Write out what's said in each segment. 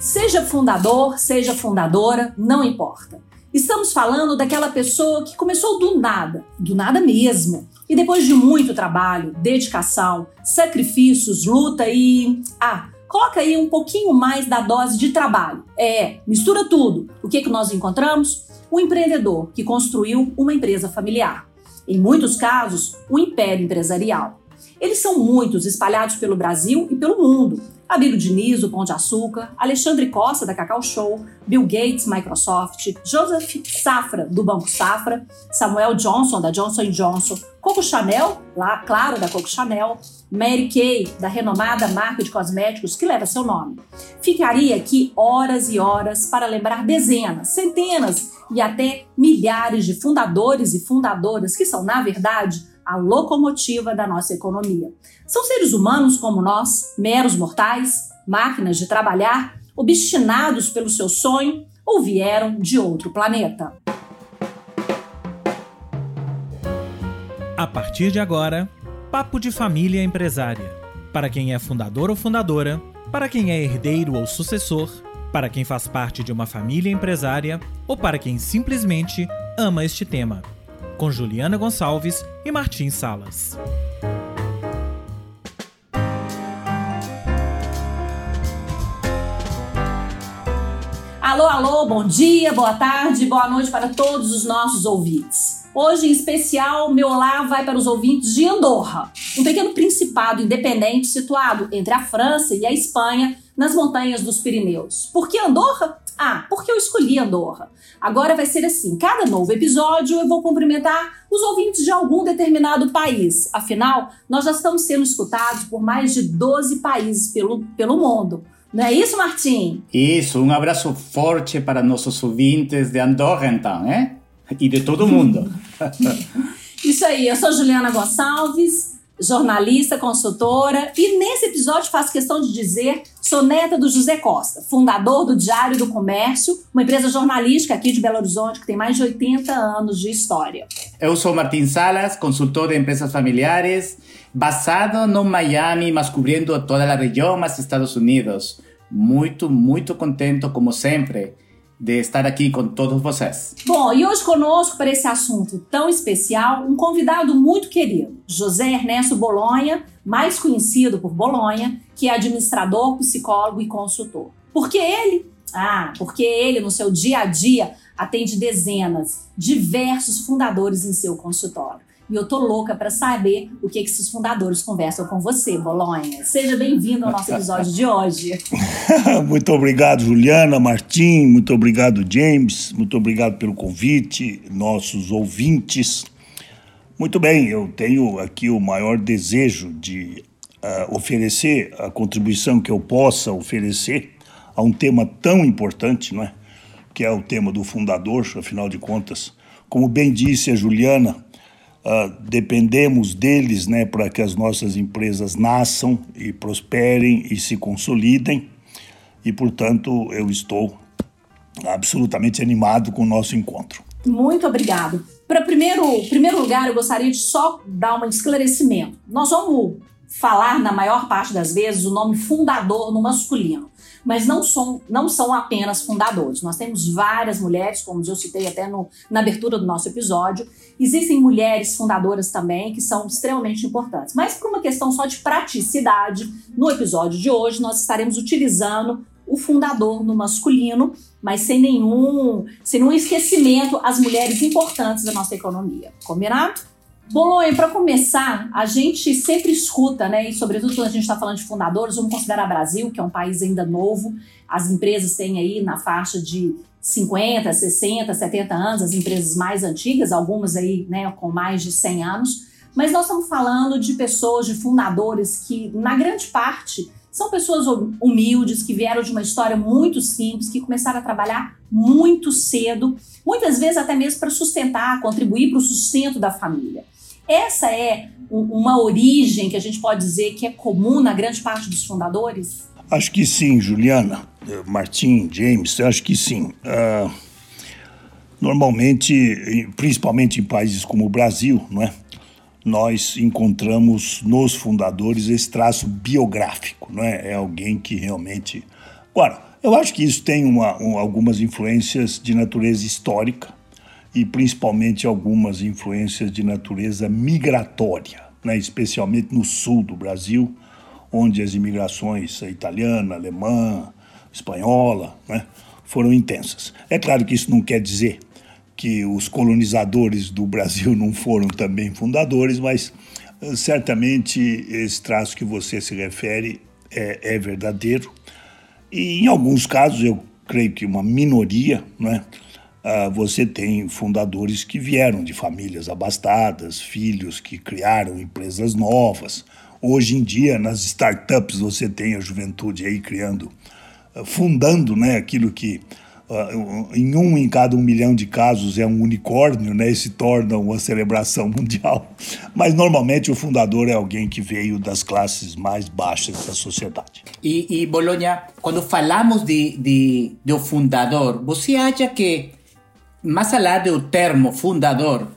Seja fundador, seja fundadora, não importa. Estamos falando daquela pessoa que começou do nada, do nada mesmo, e depois de muito trabalho, dedicação, sacrifícios, luta e. Ah, coloca aí um pouquinho mais da dose de trabalho. É, mistura tudo. O que, que nós encontramos? O empreendedor que construiu uma empresa familiar. Em muitos casos, um império empresarial. Eles são muitos, espalhados pelo Brasil e pelo mundo. Abílio Diniz, do Pão de Açúcar, Alexandre Costa, da Cacau Show, Bill Gates, Microsoft, Joseph Safra, do Banco Safra, Samuel Johnson, da Johnson Johnson, Coco Chanel, lá, claro, da Coco Chanel, Mary Kay, da renomada marca de cosméticos que leva seu nome. Ficaria aqui horas e horas para lembrar dezenas, centenas e até milhares de fundadores e fundadoras que são, na verdade, a locomotiva da nossa economia. São seres humanos como nós, meros mortais, máquinas de trabalhar, obstinados pelo seu sonho ou vieram de outro planeta. A partir de agora, Papo de Família Empresária. Para quem é fundador ou fundadora, para quem é herdeiro ou sucessor, para quem faz parte de uma família empresária ou para quem simplesmente ama este tema com Juliana Gonçalves e Martim Salas. Alô, alô, bom dia, boa tarde, boa noite para todos os nossos ouvintes. Hoje, em especial, meu olá vai para os ouvintes de Andorra, um pequeno principado independente situado entre a França e a Espanha, nas montanhas dos Pirineus. Por que Andorra? Ah, porque eu escolhi Andorra. Agora vai ser assim: cada novo episódio eu vou cumprimentar os ouvintes de algum determinado país. Afinal, nós já estamos sendo escutados por mais de 12 países pelo, pelo mundo. Não é isso, Martim? Isso, um abraço forte para nossos ouvintes de Andorra, então, né? E de todo mundo. isso aí, eu sou Juliana Gonçalves jornalista, consultora, e nesse episódio faço questão de dizer sou neta do José Costa, fundador do Diário do Comércio, uma empresa jornalística aqui de Belo Horizonte que tem mais de 80 anos de história. Eu sou Martin Salas, consultor de empresas familiares, basado no Miami, mas cobrindo toda a região, mas Estados Unidos. Muito, muito contente, como sempre de estar aqui com todos vocês. Bom, e hoje conosco para esse assunto tão especial, um convidado muito querido, José Ernesto Bolonha, mais conhecido por Bolonha, que é administrador, psicólogo e consultor. Por que ele? Ah, porque ele, no seu dia a dia, atende dezenas, diversos fundadores em seu consultório. E eu tô louca para saber o que, que esses fundadores conversam com você, Bolonha. Seja bem-vindo ao nosso episódio de hoje. muito obrigado, Juliana, Martim, muito obrigado, James, muito obrigado pelo convite, nossos ouvintes. Muito bem, eu tenho aqui o maior desejo de uh, oferecer a contribuição que eu possa oferecer a um tema tão importante, não é? Que é o tema do fundador, afinal de contas. Como bem disse a Juliana, Uh, dependemos deles né, para que as nossas empresas nasçam e prosperem e se consolidem. E, portanto, eu estou absolutamente animado com o nosso encontro. Muito obrigado. Para primeiro, primeiro lugar, eu gostaria de só dar um esclarecimento. Nós vamos falar, na maior parte das vezes, o nome fundador no masculino mas não são, não são apenas fundadores. Nós temos várias mulheres, como eu citei até no, na abertura do nosso episódio. Existem mulheres fundadoras também que são extremamente importantes. Mas por uma questão só de praticidade, no episódio de hoje nós estaremos utilizando o fundador no masculino, mas sem nenhum, sem nenhum esquecimento as mulheres importantes da nossa economia. Combinado? Bolonha, para começar, a gente sempre escuta, né, e sobretudo quando a gente está falando de fundadores, vamos considerar Brasil, que é um país ainda novo, as empresas têm aí na faixa de 50, 60, 70 anos, as empresas mais antigas, algumas aí né, com mais de 100 anos, mas nós estamos falando de pessoas, de fundadores que, na grande parte, são pessoas humildes, que vieram de uma história muito simples, que começaram a trabalhar muito cedo, muitas vezes até mesmo para sustentar, contribuir para o sustento da família. Essa é uma origem que a gente pode dizer que é comum na grande parte dos fundadores? Acho que sim, Juliana, eh, Martim, James, acho que sim. Uh, normalmente, principalmente em países como o Brasil, não é? nós encontramos nos fundadores esse traço biográfico, não é? É alguém que realmente. Agora, Eu acho que isso tem uma, um, algumas influências de natureza histórica e principalmente algumas influências de natureza migratória, né? especialmente no sul do Brasil, onde as imigrações italiana, alemã, espanhola né? foram intensas. É claro que isso não quer dizer que os colonizadores do Brasil não foram também fundadores, mas eh, certamente esse traço que você se refere é, é verdadeiro. E em alguns casos, eu creio que uma minoria, né, você tem fundadores que vieram de famílias abastadas, filhos que criaram empresas novas. Hoje em dia, nas startups, você tem a juventude aí criando, uh, fundando né, aquilo que uh, em um em cada um milhão de casos é um unicórnio, né, e se torna uma celebração mundial. Mas normalmente o fundador é alguém que veio das classes mais baixas da sociedade. E, e quando falamos de, de, do fundador, você acha que, mais além do termo fundador,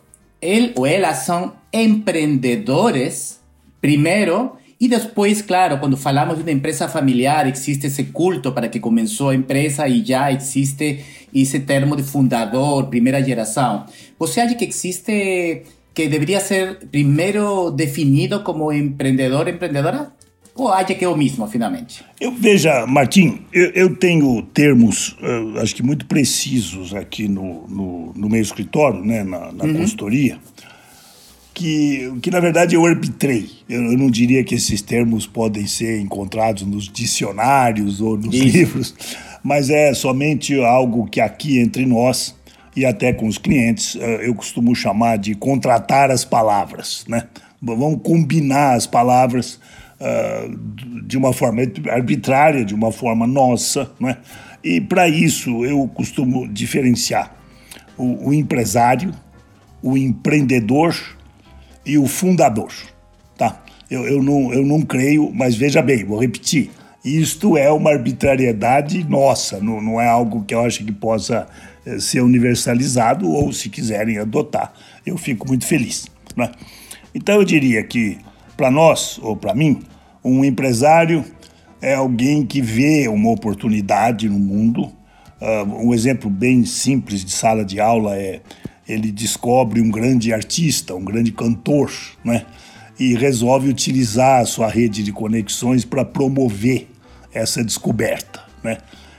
ele ou ela são empreendedores, primeiro, e depois, claro, quando falamos de uma empresa familiar, existe esse culto para que começou a empresa e já existe esse termo de fundador, primeira geração. Você acha que existe, que deveria ser primeiro definido como empreendedor, empreendedora? Ou acha que é o mesmo, finalmente? Eu, veja, Martim, eu, eu tenho termos, uh, acho que muito precisos aqui no, no, no meu escritório, né, na, na uhum. consultoria que, que na verdade eu arbitrei. Eu, eu, não diria que esses termos podem ser encontrados nos dicionários ou nos Isso. livros, mas é somente algo que aqui entre nós e até com os clientes eh, eu costumo chamar de contratar as palavras, né? Vamos combinar as palavras de uma forma arbitrária, de uma forma nossa, né? E para isso eu costumo diferenciar o, o empresário, o empreendedor e o fundador. Tá? Eu, eu, não, eu não creio, mas veja bem, vou repetir. Isto é uma arbitrariedade nossa, não, não é algo que eu acho que possa eh, ser universalizado ou, se quiserem adotar, eu fico muito feliz. Né? Então, eu diria que, para nós, ou para mim, um empresário é alguém que vê uma oportunidade no mundo. Uh, um exemplo bem simples de sala de aula é ele descobre um grande artista, um grande cantor, né? E resolve utilizar a sua rede de conexões para promover essa descoberta, né?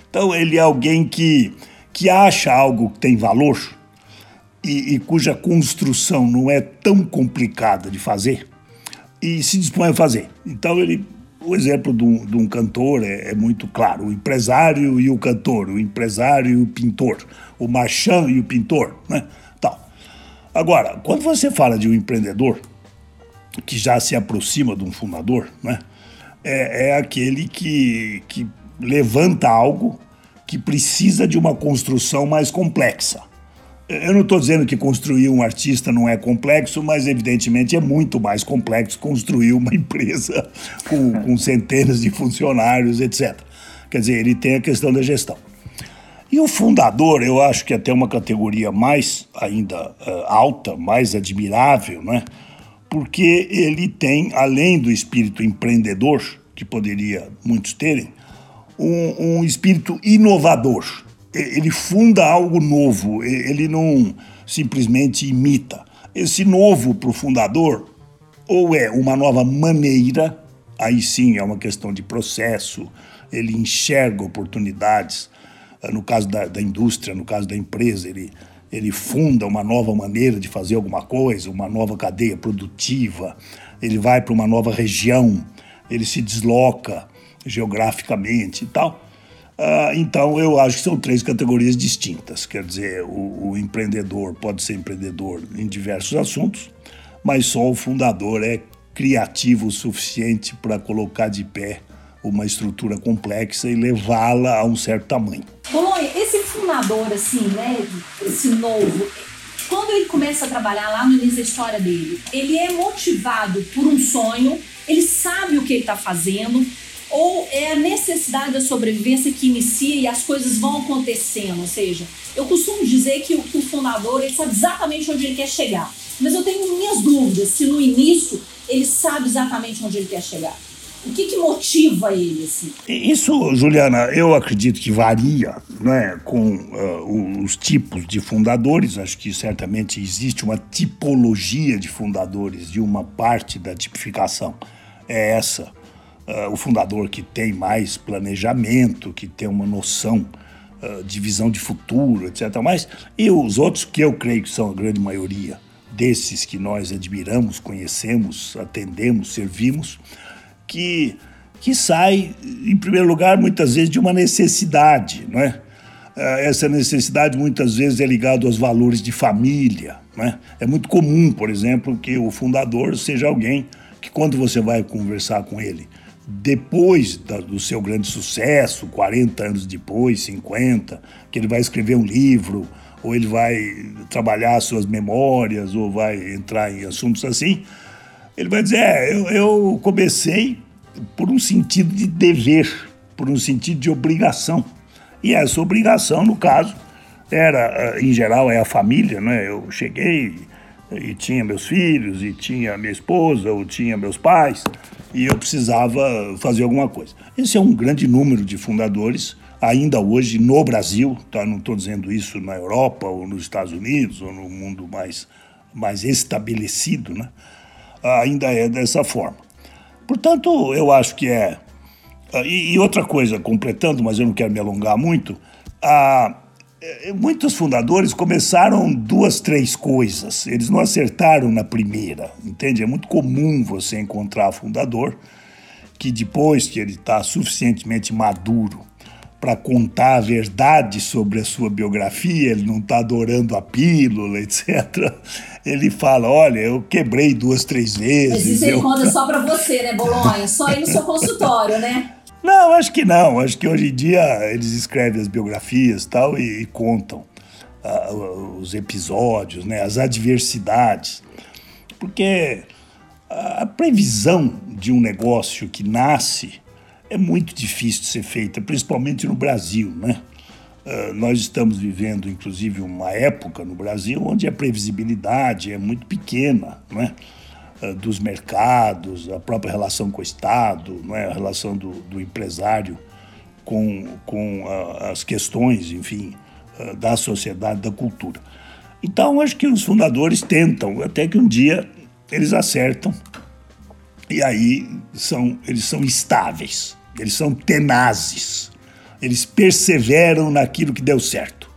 Então ele é alguém que, que acha algo que tem valor e, e cuja construção não é tão complicada de fazer e se dispõe a fazer. Então ele o exemplo de um, de um cantor é, é, muito claro: o empresário e o cantor, o empresário e o pintor, o marchand e o pintor. Né? Agora, quando você fala de um empreendedor que já se aproxima de um fundador, né, é, é aquele que, que levanta algo que precisa de uma construção mais complexa. Eu não estou dizendo que construir um artista não é complexo, mas evidentemente é muito mais complexo construir uma empresa com, com centenas de funcionários, etc. Quer dizer, ele tem a questão da gestão. E o fundador, eu acho que é até uma categoria mais ainda uh, alta, mais admirável, né? porque ele tem, além do espírito empreendedor, que poderia muitos terem, um, um espírito inovador. Ele funda algo novo, ele não simplesmente imita. Esse novo para o fundador, ou é uma nova maneira, aí sim é uma questão de processo, ele enxerga oportunidades, no caso da, da indústria, no caso da empresa, ele, ele funda uma nova maneira de fazer alguma coisa, uma nova cadeia produtiva, ele vai para uma nova região, ele se desloca geograficamente e tal. Uh, então, eu acho que são três categorias distintas. Quer dizer, o, o, empreendedor pode ser empreendedor em diversos assuntos, mas só o fundador é criativo o suficiente para colocar de pé uma estrutura complexa e levá-la a um certo tamanho. Bolonha, esse fundador, assim, né, esse novo, quando ele começa a trabalhar lá no início da história dele, ele é motivado por um sonho, ele sabe o que ele está fazendo, ou é a necessidade da sobrevivência que inicia e as coisas vão acontecendo? Ou seja, eu costumo dizer que o, que o fundador ele sabe exatamente onde ele quer chegar, mas eu tenho minhas dúvidas se no início ele sabe exatamente onde ele quer chegar. O que, que motiva ele? Assim? Isso, Juliana, eu acredito que varia né, com uh, os tipos de fundadores. Acho que certamente existe uma tipologia de fundadores e uma parte da tipificação é essa. Uh, o fundador que tem mais planejamento, que tem uma noção uh, de visão de futuro, etc. Mas, e os outros que eu creio que são a grande maioria desses que nós admiramos, conhecemos, atendemos, servimos, que, que sai, em primeiro lugar, muitas vezes de uma necessidade, não é? Ah, essa necessidade muitas vezes é ligada aos valores de família. Né? É muito comum, por exemplo, que o fundador seja alguém que, quando você vai conversar com ele, depois do seu grande sucesso, 40 anos depois, 50, que ele vai escrever um livro, ou ele vai trabalhar suas memórias, ou vai entrar em assuntos assim, ele vai dizer: é, eu, eu comecei por um sentido de dever, por um sentido de obrigação. E essa obrigação, no caso, era, em geral, é a família, né? Eu cheguei e tinha meus filhos, e tinha minha esposa, ou tinha meus pais, e eu precisava fazer alguma coisa. Esse é um grande número de fundadores, ainda hoje no Brasil, tá? não estou dizendo isso na Europa, ou nos Estados Unidos, ou no mundo mais, mais estabelecido, né? ainda é dessa forma. Portanto, eu acho que é. E, outra coisa, completando, mas eu não quero me alongar muito, a, muitos fundadores começaram duas, três coisas. Eles não acertaram na primeira, entende? É muito comum você encontrar fundador que depois que ele está suficientemente maduro para contar a verdade sobre a sua biografia, ele não está adorando a pílula, etc. Ele fala: Olha, eu quebrei duas, três vezes. Mas isso ele conta só para você, né, Bolonha? Só aí no seu consultório, né? Não, acho que não. Acho que hoje em dia eles escrevem as biografias tal, e, e contam uh, os episódios, né, as adversidades. Porque a previsão de um negócio que nasce é muito difícil de ser feita, principalmente no Brasil, né? Uh, nós estamos vivendo, inclusive, uma época no Brasil onde a previsibilidade é muito pequena, né? Uh, dos mercados, a própria relação com o Estado, né? a relação do, do empresário com, com uh, as questões, enfim, da sociedade, da cultura. Então, acho que os fundadores tentam, até que um dia eles acertam e aí são, eles são estáveis. Eles são tenazes. Eles perseveram naquilo que deu certo.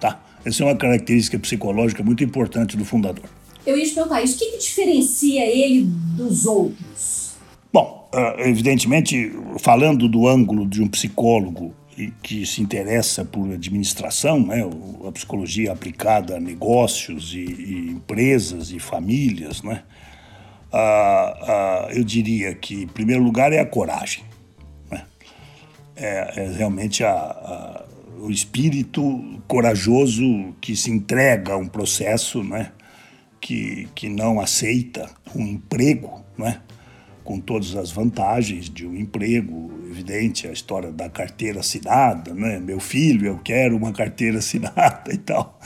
Tá? Essa é uma característica psicológica muito importante do fundador. Eu ia te perguntar isso. O que, que diferencia ele dos outros? Bom, ah, evidentemente, falando do ângulo de um psicólogo que se interessa por administração, né, a psicologia aplicada a negócios e, e empresas e famílias, né, ah, ah, eu diria que, em primeiro lugar, é a coragem é, é realmente a, a, o espírito corajoso que se entrega a um processo, né? Que, que não aceita um emprego, né? com todas as vantagens de um emprego, evidente, a história da carteira assinada, né? Meu filho, eu quero uma carteira assinada e tal.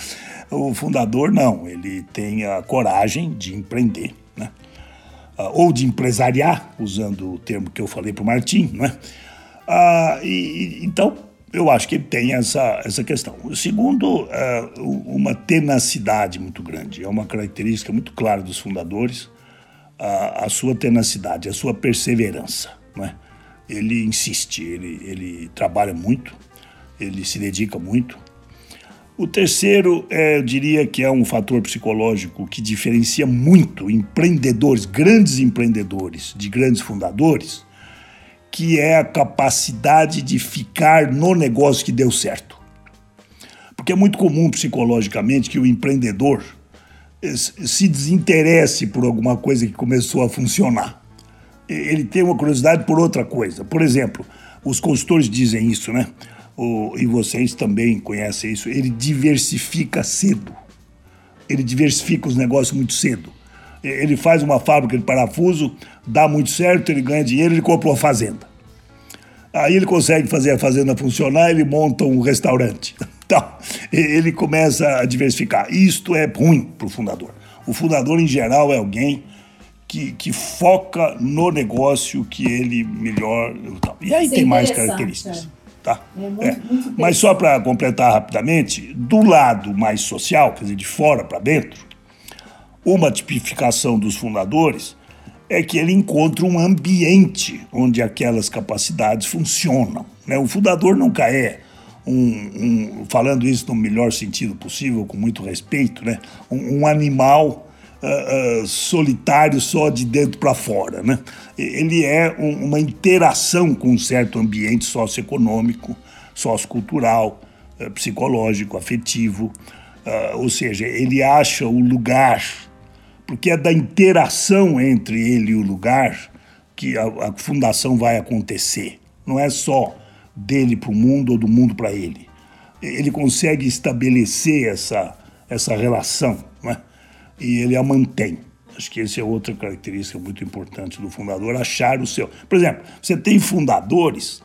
O fundador não, ele tem a coragem de empreender, né? Ah, ou de empresariar, usando o termo que eu falei para o Martim, né? Ah, e, então, eu acho que ele tem essa, essa questão. O segundo, é uma tenacidade muito grande. É uma característica muito clara dos fundadores, a, a sua tenacidade, a sua perseverança. Né? Ele insiste, ele, ele trabalha muito, ele se dedica muito. O terceiro, é, eu diria que é um fator psicológico que diferencia muito empreendedores, grandes empreendedores, de grandes fundadores, que é a capacidade de ficar no negócio que deu certo. Porque é muito comum psicologicamente que o empreendedor se desinteresse por alguma coisa que começou a funcionar. Ele tem uma curiosidade por outra coisa. Por exemplo, os consultores dizem isso, né? O, e vocês também conhecem isso. Ele diversifica cedo. Ele diversifica os negócios muito cedo. Ele faz uma fábrica de parafuso, dá muito certo, ele ganha dinheiro, ele compra uma fazenda. Aí ele consegue fazer a fazenda funcionar, ele monta um restaurante. Então, ele começa a diversificar. Isto é ruim para o fundador. O fundador, em geral, é alguém que, que foca no negócio que ele melhor. E aí tem é mais características. É. Tá? É muito, é. Muito Mas só para completar rapidamente, do lado mais social, quer dizer, de fora para dentro, uma tipificação dos fundadores é que ele encontra um ambiente onde aquelas capacidades funcionam. Né? O fundador nunca é um, um, falando isso no melhor sentido possível, com muito respeito, né? um, um animal uh, uh, solitário só de dentro para fora. Né? Ele é um, uma interação com um certo ambiente socioeconômico, sociocultural, uh, psicológico, afetivo, ou seja, ele acha o lugar, porque é da interação entre ele e o lugar que a, a fundação vai acontecer. Não é só dele para o mundo ou do mundo para ele. Ele consegue estabelecer essa, essa relação né? e ele a mantém. Acho que essa é outra característica muito importante do fundador, achar o seu. Por exemplo, você tem fundadores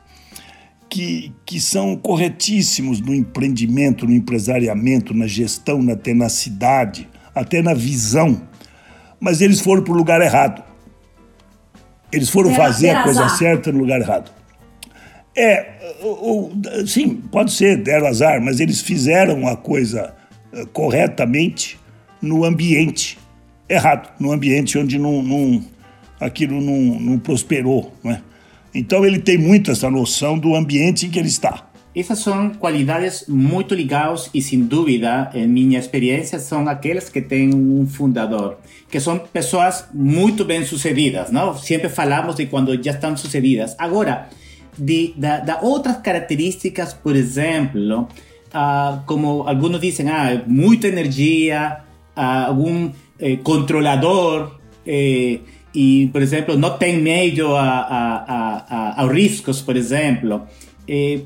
que, que são corretíssimos no empreendimento, no empresariamento, na gestão, na tenacidade, até na visão, mas eles foram para o lugar errado. Eles foram fazer a coisa certa no lugar errado. É, ou, sim, pode ser, deram azar, mas eles fizeram a coisa uh, corretamente no ambiente errado, no ambiente onde não, não aquilo não, não prosperou. Né? Então ele tem muito essa noção do ambiente em que ele está. Essas são qualidades muito ligadas e, sem dúvida, em minha experiência, são aquelas que têm um fundador, que são pessoas muito bem sucedidas, não? Sempre falamos de quando já estão sucedidas. Agora, de, outras características, por exemplo, uh, como alguns dizem, ah, muita energia, uh, algum eh, controlador, eh, e, por exemplo, não tem medo a, a, a, a riscos, por exemplo. Eh,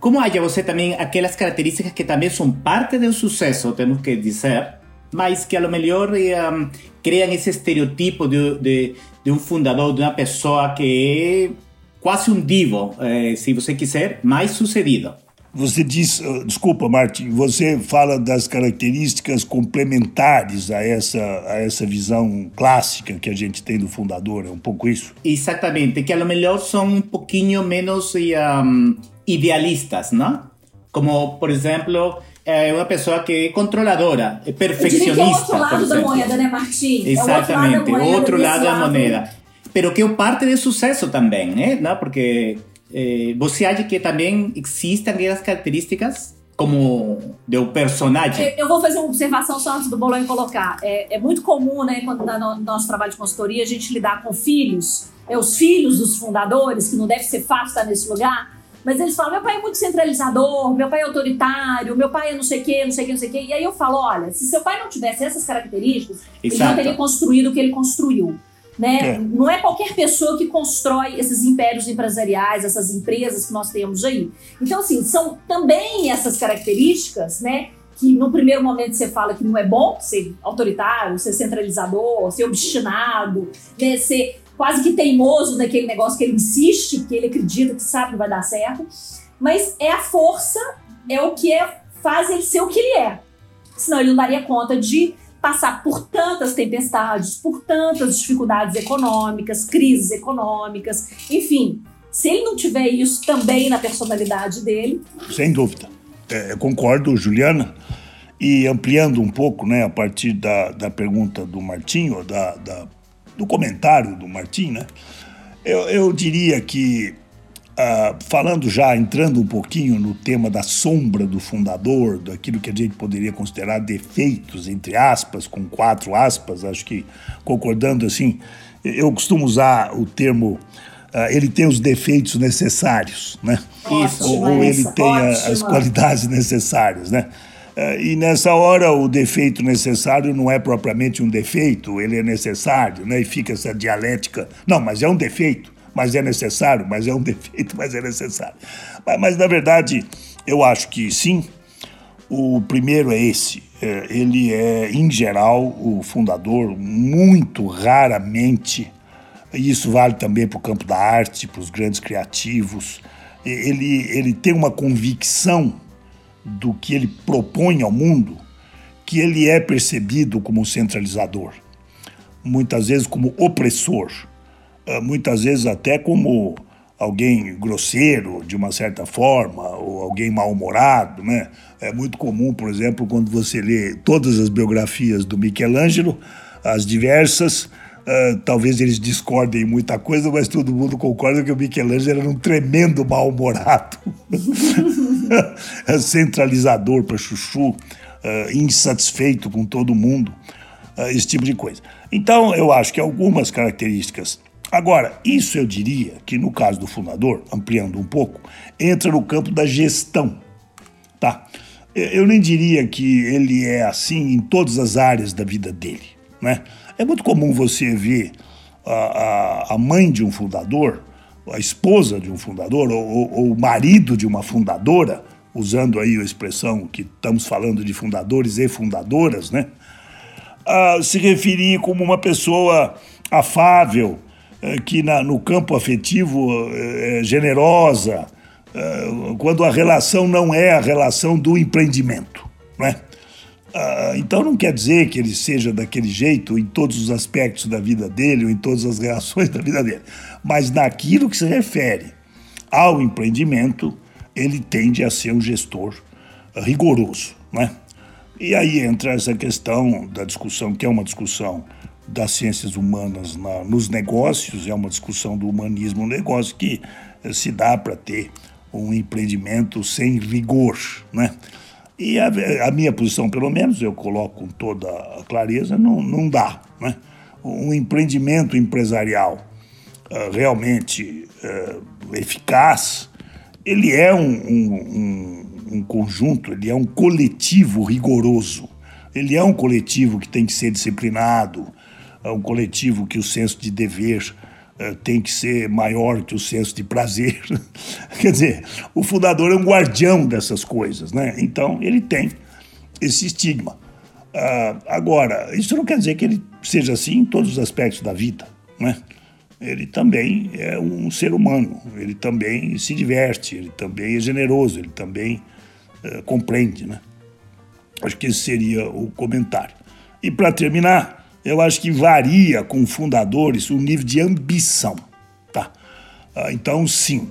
como acha você também aquelas características que também são parte do sucesso, temos que dizer, mas que a lo melhor um, criam esse estereotipo de, de, de um fundador, de uma pessoa que é quase um divo, eh, se você quiser, mais sucedido. Você diz, uh, desculpa, Martin, você fala das características complementares a essa, a essa visão clássica que a gente tem do fundador, é um pouco isso? Exatamente, que a lo melhor são um pouquinho menos um, idealistas, não? Como, por exemplo, é uma pessoa que é controladora, é perfeccionista. é o outro lado da moeda, né, Martim? Exatamente, é o outro lado da moneda pero que é parte do sucesso também, né? Não? Porque eh, você acha que também existem aquelas características como do personagem? Eu vou fazer uma observação só antes do Bolonha colocar. É, é muito comum, né, quando dá no nosso trabalho de consultoria, a gente lidar com filhos, é, os filhos dos fundadores, que não deve ser fácil estar nesse lugar, mas eles falam: meu pai é muito centralizador, meu pai é autoritário, meu pai é não sei o quê, não sei o quê, não sei o quê. E aí eu falo: olha, se seu pai não tivesse essas características, Exato. ele não teria construído o que ele construiu. Né? É. Não é qualquer pessoa que constrói esses impérios empresariais, essas empresas que nós temos aí. Então, assim, são também essas características, né? Que no primeiro momento você fala que não é bom ser autoritário, ser centralizador, ser obstinado, né? ser quase que teimoso naquele negócio que ele insiste, porque ele acredita que sabe que vai dar certo. Mas é a força, é o que é, faz ele ser o que ele é. Senão ele não daria conta de passar por tantas tempestades, por tantas dificuldades econômicas, crises econômicas, enfim. Se ele não tiver isso também na personalidade dele. Sem dúvida. É, concordo, Juliana. E ampliando um pouco, né, a partir da, da pergunta do Martinho, da, da, do comentário do Martim, né, eu, eu diria que Uh, falando já, entrando um pouquinho no tema da sombra do fundador, daquilo que a gente poderia considerar defeitos, entre aspas, com quatro aspas, acho que concordando assim, eu costumo usar o termo. Uh, ele tem os defeitos necessários, né? Isso. Ou, ou ele tem a, as qualidades necessárias, né? Uh, e nessa hora o defeito necessário não é propriamente um defeito, ele é necessário, né? E fica essa dialética. Não, mas é um defeito mas é necessário, mas é um defeito, mas é necessário. Mas, mas na verdade, eu acho que sim. O primeiro é esse. É, ele é, em geral, o fundador, muito raramente, e isso vale também para o campo da arte, para os grandes criativos, ele, ele tem uma convicção do que ele propõe ao mundo que ele é percebido como centralizador. muitas vezes como opressor, muitas vezes até como alguém grosseiro de uma certa forma ou alguém mal-humorado, né? É muito comum, por exemplo, quando você lê todas as biografias do Michelangelo, as diversas, uh, talvez eles discordem muita coisa, mas todo mundo concorda que o Michelangelo era um tremendo mal-humorado, centralizador para chuchu, uh, insatisfeito com todo mundo, uh, esse tipo de coisa. Então, eu acho que algumas características Agora, isso eu diria que no caso do fundador, ampliando um pouco, entra no campo da gestão, tá? Eu nem diria que ele é assim em todas as áreas da vida dele, né? É muito comum você ver a, a, a mãe de um fundador, a esposa de um fundador ou, o marido de uma fundadora, usando aí a expressão que estamos falando de fundadores e fundadoras, né? se referir como uma pessoa afável, que na, no campo afetivo é, é generosa, é, quando a relação não é a relação do empreendimento, né? Ah, então não quer dizer que ele seja daquele jeito em todos os aspectos da vida dele ou em todas as reações da vida dele, mas naquilo que se refere ao empreendimento, ele tende a ser um gestor rigoroso, né? E aí entra essa questão da discussão, que é uma discussão das ciências humanas na, nos negócios, é uma discussão do humanismo no negócio que eh, se dá para ter um empreendimento sem rigor, né? E a, a, minha posição, pelo menos, eu coloco com toda a clareza, não, não dá, né? Um empreendimento empresarial uh, realmente uh, eficaz, ele é um, um, um, um conjunto, ele é um coletivo rigoroso, ele é um coletivo que tem que ser disciplinado, um coletivo que o senso de dever uh, tem que ser maior que o senso de prazer. Quer dizer, o fundador é um guardião dessas coisas, né? Então ele tem esse estigma. Uh, agora, isso não quer dizer que ele seja assim em todos os aspectos da vida, né? Ele também é um ser humano, ele também se diverte, ele também é generoso, ele também uh, compreende, né? Acho que esse seria o comentário. E para terminar, eu acho que varia com fundadores o nível de ambição. Tá? Ah, então, sim,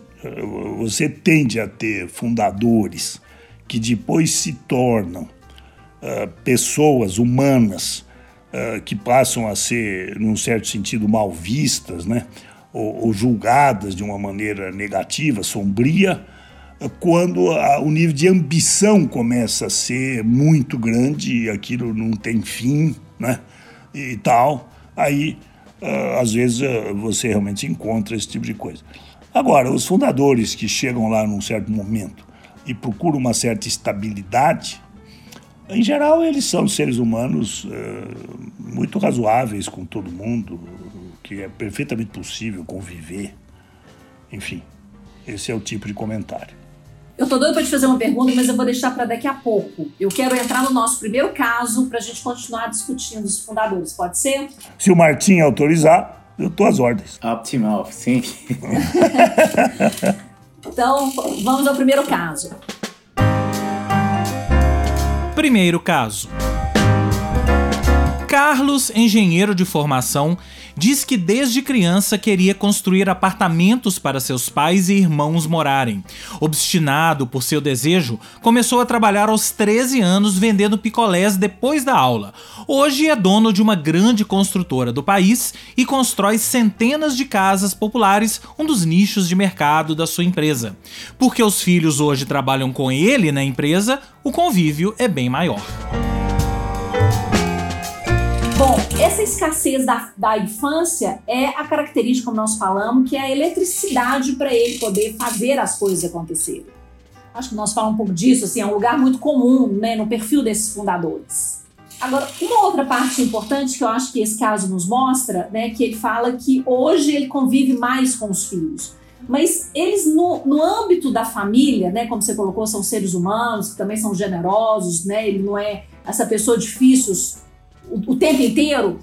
você tende a ter fundadores que depois se tornam uh, pessoas humanas uh, que passam a ser, num certo sentido, mal vistas, né? ou, ou julgadas de uma maneira negativa, sombria, quando a, o nível de ambição começa a ser muito grande e aquilo não tem fim, né? E tal, aí uh, às vezes uh, você realmente encontra esse tipo de coisa. Agora, os fundadores que chegam lá num certo momento e procuram uma certa estabilidade, em geral eles são seres humanos uh, muito razoáveis com todo mundo, que é perfeitamente possível conviver. Enfim, esse é o tipo de comentário. Eu tô doido para te fazer uma pergunta, mas eu vou deixar para daqui a pouco. Eu quero entrar no nosso primeiro caso para a gente continuar discutindo os fundadores, pode ser? Se o Martim autorizar, eu tô às ordens. Optimal, sim. então, vamos ao primeiro caso. Primeiro caso. Carlos, engenheiro de formação, diz que desde criança queria construir apartamentos para seus pais e irmãos morarem. Obstinado por seu desejo, começou a trabalhar aos 13 anos vendendo picolés depois da aula. Hoje é dono de uma grande construtora do país e constrói centenas de casas populares, um dos nichos de mercado da sua empresa. Porque os filhos hoje trabalham com ele na empresa, o convívio é bem maior. Essa escassez da, da infância é a característica, como nós falamos, que é a eletricidade para ele poder fazer as coisas acontecerem. Acho que nós falamos um pouco disso, assim, é um lugar muito comum né, no perfil desses fundadores. Agora, uma outra parte importante que eu acho que esse caso nos mostra, né, que ele fala que hoje ele convive mais com os filhos. Mas eles, no, no âmbito da família, né, como você colocou, são seres humanos, que também são generosos, né, ele não é essa pessoa difícil o, o tempo inteiro.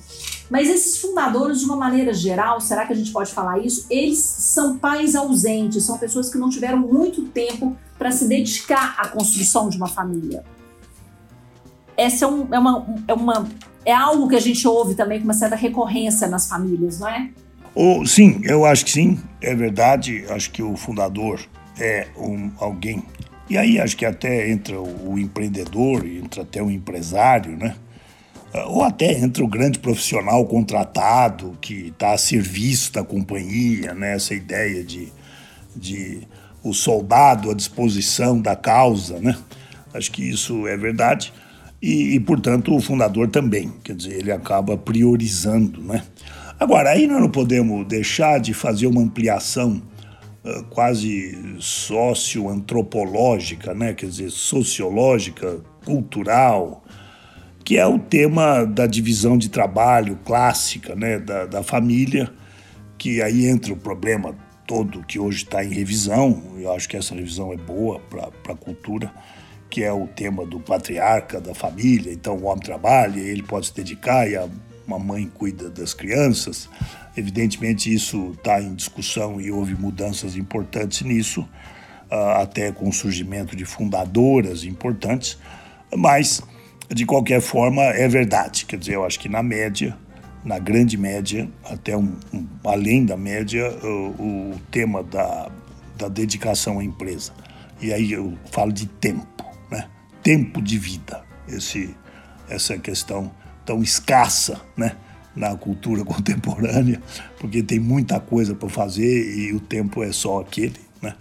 Mas esses fundadores, de uma maneira geral, será que a gente pode falar isso? Eles são pais ausentes, são pessoas que não tiveram muito tempo para se dedicar à construção de uma família. Essa é, um, é, uma, é uma é algo que a gente ouve também com uma certa recorrência nas famílias, não é? Oh, sim, eu acho que sim, é verdade. Acho que o fundador é um, alguém. E aí acho que até entra o, o empreendedor, entra até o empresário, né? Ah, ou até entra o grande profissional contratado que está a serviço da companhia, né? Essa ideia de, de o soldado à disposição da causa, né? Acho que isso é verdade. E, e, portanto, o fundador também, quer dizer, ele acaba priorizando, né? Agora, aí nós não podemos deixar de fazer uma ampliação uh, quase socioantropológica, né? Quer dizer, sociológica, cultural, que é o tema da divisão de trabalho clássica né, da, da família, que aí entra o problema todo que hoje está em revisão, eu acho que essa revisão é boa para a cultura, que é o tema do patriarca da família, então o homem trabalha, ele pode se dedicar e a uma mãe cuida das crianças. Evidentemente isso está em discussão e houve mudanças importantes nisso, ah, até com o surgimento de fundadoras importantes, mas de qualquer forma, é verdade. Quer dizer, eu acho que na média, na grande média, até um, um, além da média, o, o, tema da, da dedicação à empresa. E aí eu falo de tempo, né? Tempo de vida. Esse, essa questão tão escassa, né? Na cultura contemporânea, porque tem muita coisa para fazer e o tempo é só aquele, né?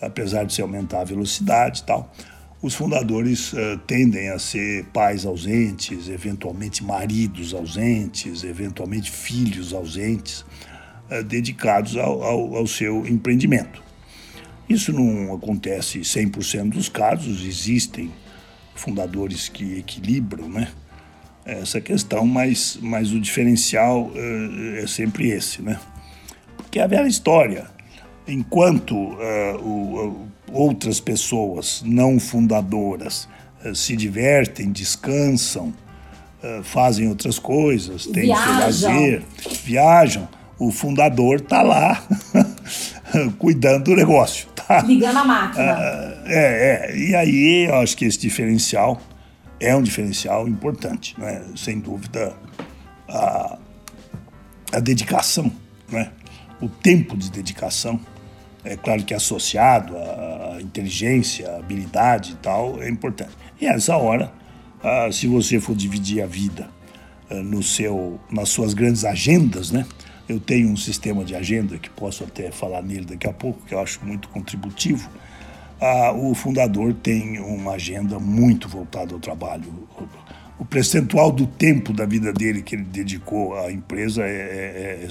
Apesar de se aumentar a velocidade e tal os fundadores uh, tendem a ser pais ausentes, eventualmente maridos ausentes, eventualmente filhos ausentes, uh, dedicados ao, ao, ao, seu empreendimento. Isso não acontece 100% dos casos, existem fundadores que equilibram né, essa questão, mas, mas o diferencial uh, é sempre esse, né? Porque é a velha história. Enquanto o, outras pessoas não fundadoras eh, se divertem, descansam, eh, fazem outras coisas, têm o seu lazer, viajam. O fundador está lá cuidando do negócio. Tá? Ligando a máquina. Ah, é, é. E aí eu acho que esse diferencial é um diferencial importante, né? sem dúvida. A, a dedicação, né? o tempo de dedicação é claro que associado à inteligência, à habilidade e tal, é importante. E nessa hora, ah, se você for dividir a vida ah, no seu, nas suas grandes agendas, né? Eu tenho um sistema de agenda que posso até falar nele daqui a pouco, que eu acho muito contributivo. Ah, o fundador tem uma agenda muito voltada ao trabalho. O percentual do tempo da vida dele que ele dedicou à empresa é, é,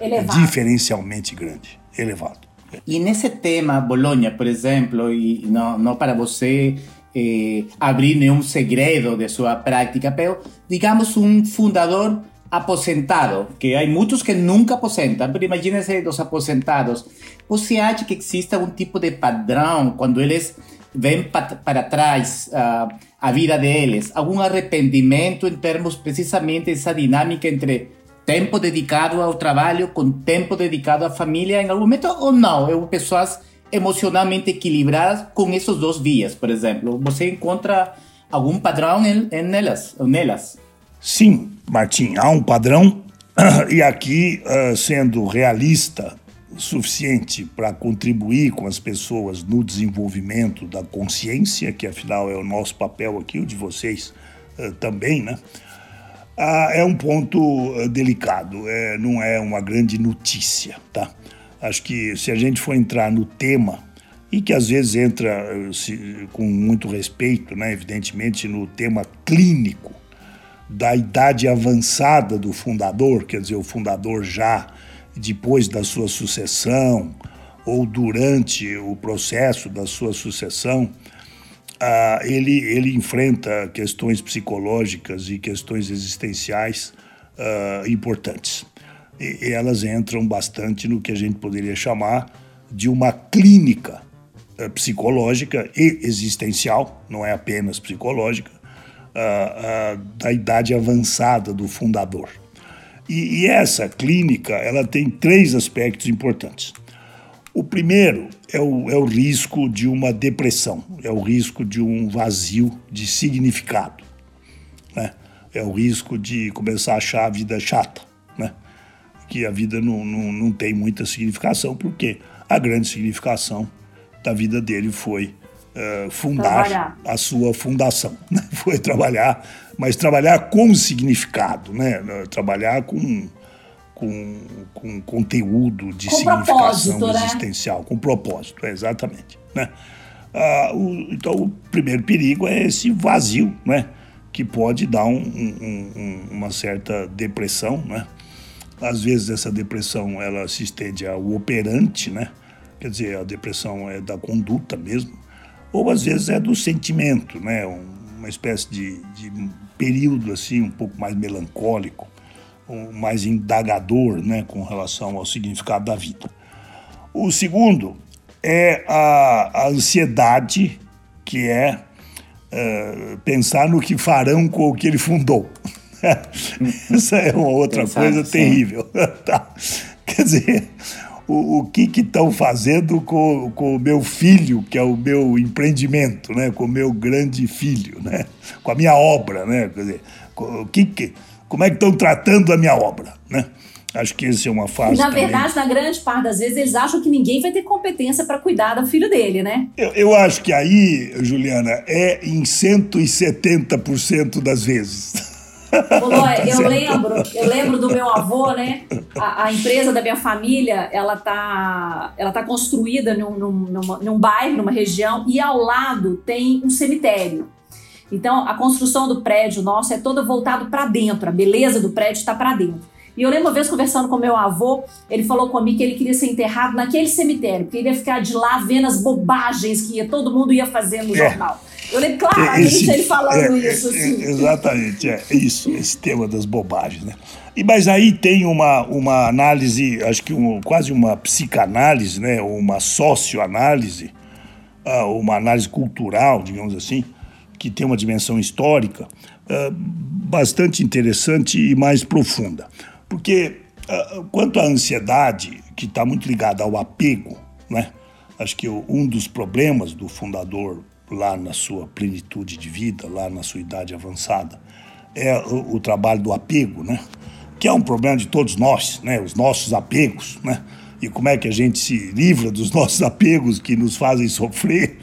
é, é diferencialmente grande, elevado. E nesse tema, Bolonha, por exemplo, e não, não para você eh, abrir nenhum segredo de sua prática, mas digamos um fundador aposentado, que há muitos que nunca aposentam, mas imagine-se os aposentados. Você acha que existe algum tipo de padrão quando eles vêm para trás uh, a vida deles? Algum arrependimento em termos precisamente dessa dinâmica entre tempo dedicado ao trabalho com tempo dedicado à família em algum momento ou não? Eu, pessoas emocionalmente equilibradas com esses dois vias, por exemplo. Você encontra algum padrão em, em nelas, nelas? Sim, Martim, há um padrão e aqui, uh, sendo realista suficiente para contribuir com as pessoas no desenvolvimento da consciência, que afinal é o nosso papel aqui, o de vocês uh, também, né? Ah, é um ponto ah, delicado, é, não é uma grande notícia, tá? Acho que se a gente for entrar no tema, e que às vezes entra ah, se, com muito respeito, né, evidentemente, no tema clínico da idade avançada do fundador, quer dizer, o fundador já depois da sua sucessão ou durante o processo da sua sucessão, ah, ele, ele enfrenta questões psicológicas e questões existenciais ah, importantes. E, elas entram bastante no que a gente poderia chamar de uma clínica ah, psicológica e existencial, não é apenas psicológica, da idade avançada do fundador. E, e essa clínica ela tem três aspectos importantes. O primeiro é o, é o risco de uma depressão, é o risco de um vazio de significado. Né? é o risco de começar a achar a vida chata, né? Que a vida não, não, não tem muita significação, porque a grande significação da vida dele foi uh, fundar trabalhar. a sua fundação, né? foi trabalhar, mas trabalhar com significado, né? Trabalhar com com, com conteúdo de com significação né? existencial, né? com propósito, exatamente. Né? Ah, o, então, o primeiro perigo é esse vazio, né? que pode dar um, um, uma certa depressão. Né? Às vezes, essa depressão ela se estende ao operante, né? quer dizer, a depressão é da conduta mesmo, ou às vezes é do sentimento, né? uma espécie de, de período assim um pouco mais melancólico mais indagador né, com relação ao significado da vida. O segundo é a, a ansiedade, que é uh, pensar no que farão com o que ele fundou. Essa é uma outra Pensar, coisa sim. terrível. tá? Quer dizer, o, o que estão fazendo com, com o meu filho, que é o meu empreendimento, né? com o meu grande filho, né? com a minha obra. Né? Quer dizer, o que, que como é que estão tratando a minha obra, né? Acho que essa é uma fase. Na também. verdade, na grande parte das vezes, eles acham que ninguém vai ter competência para cuidar do filho dele, né? Eu, eu, acho que aí, Juliana, é em 170% das vezes. Lóia, tá eu lembro, eu lembro do meu avô, né? A, a, empresa da minha família, ela tá, ela tá construída num, num, numa, num bairro, numa região, e ao lado tem um cemitério. Então, a construção do prédio nosso é toda voltado para dentro, a beleza do prédio está para dentro. E eu lembro uma vez conversando com meu avô, ele falou comigo que ele queria ser enterrado naquele cemitério, porque ele ia ficar de lá vendo as bobagens que ia, todo mundo ia fazer no é. jornal. Eu lembro claramente esse, ele falando é, isso. Assim. É, exatamente, é isso, esse tema das bobagens, né? E, mas aí tem uma, uma análise, acho que um, quase uma psicanálise, né? uma socioanálise, ah, uma análise cultural, digamos assim, que tem uma dimensão histórica uh, bastante interessante e mais profunda. Porque uh, quanto à ansiedade, que está muito ligada ao apego, né? acho que um dos problemas do fundador lá na sua plenitude de vida, lá na sua idade avançada, é o, o trabalho do apego, né? que é um problema de todos nós, né? os nossos apegos, né? e como é que a gente se livra dos nossos apegos que nos fazem sofrer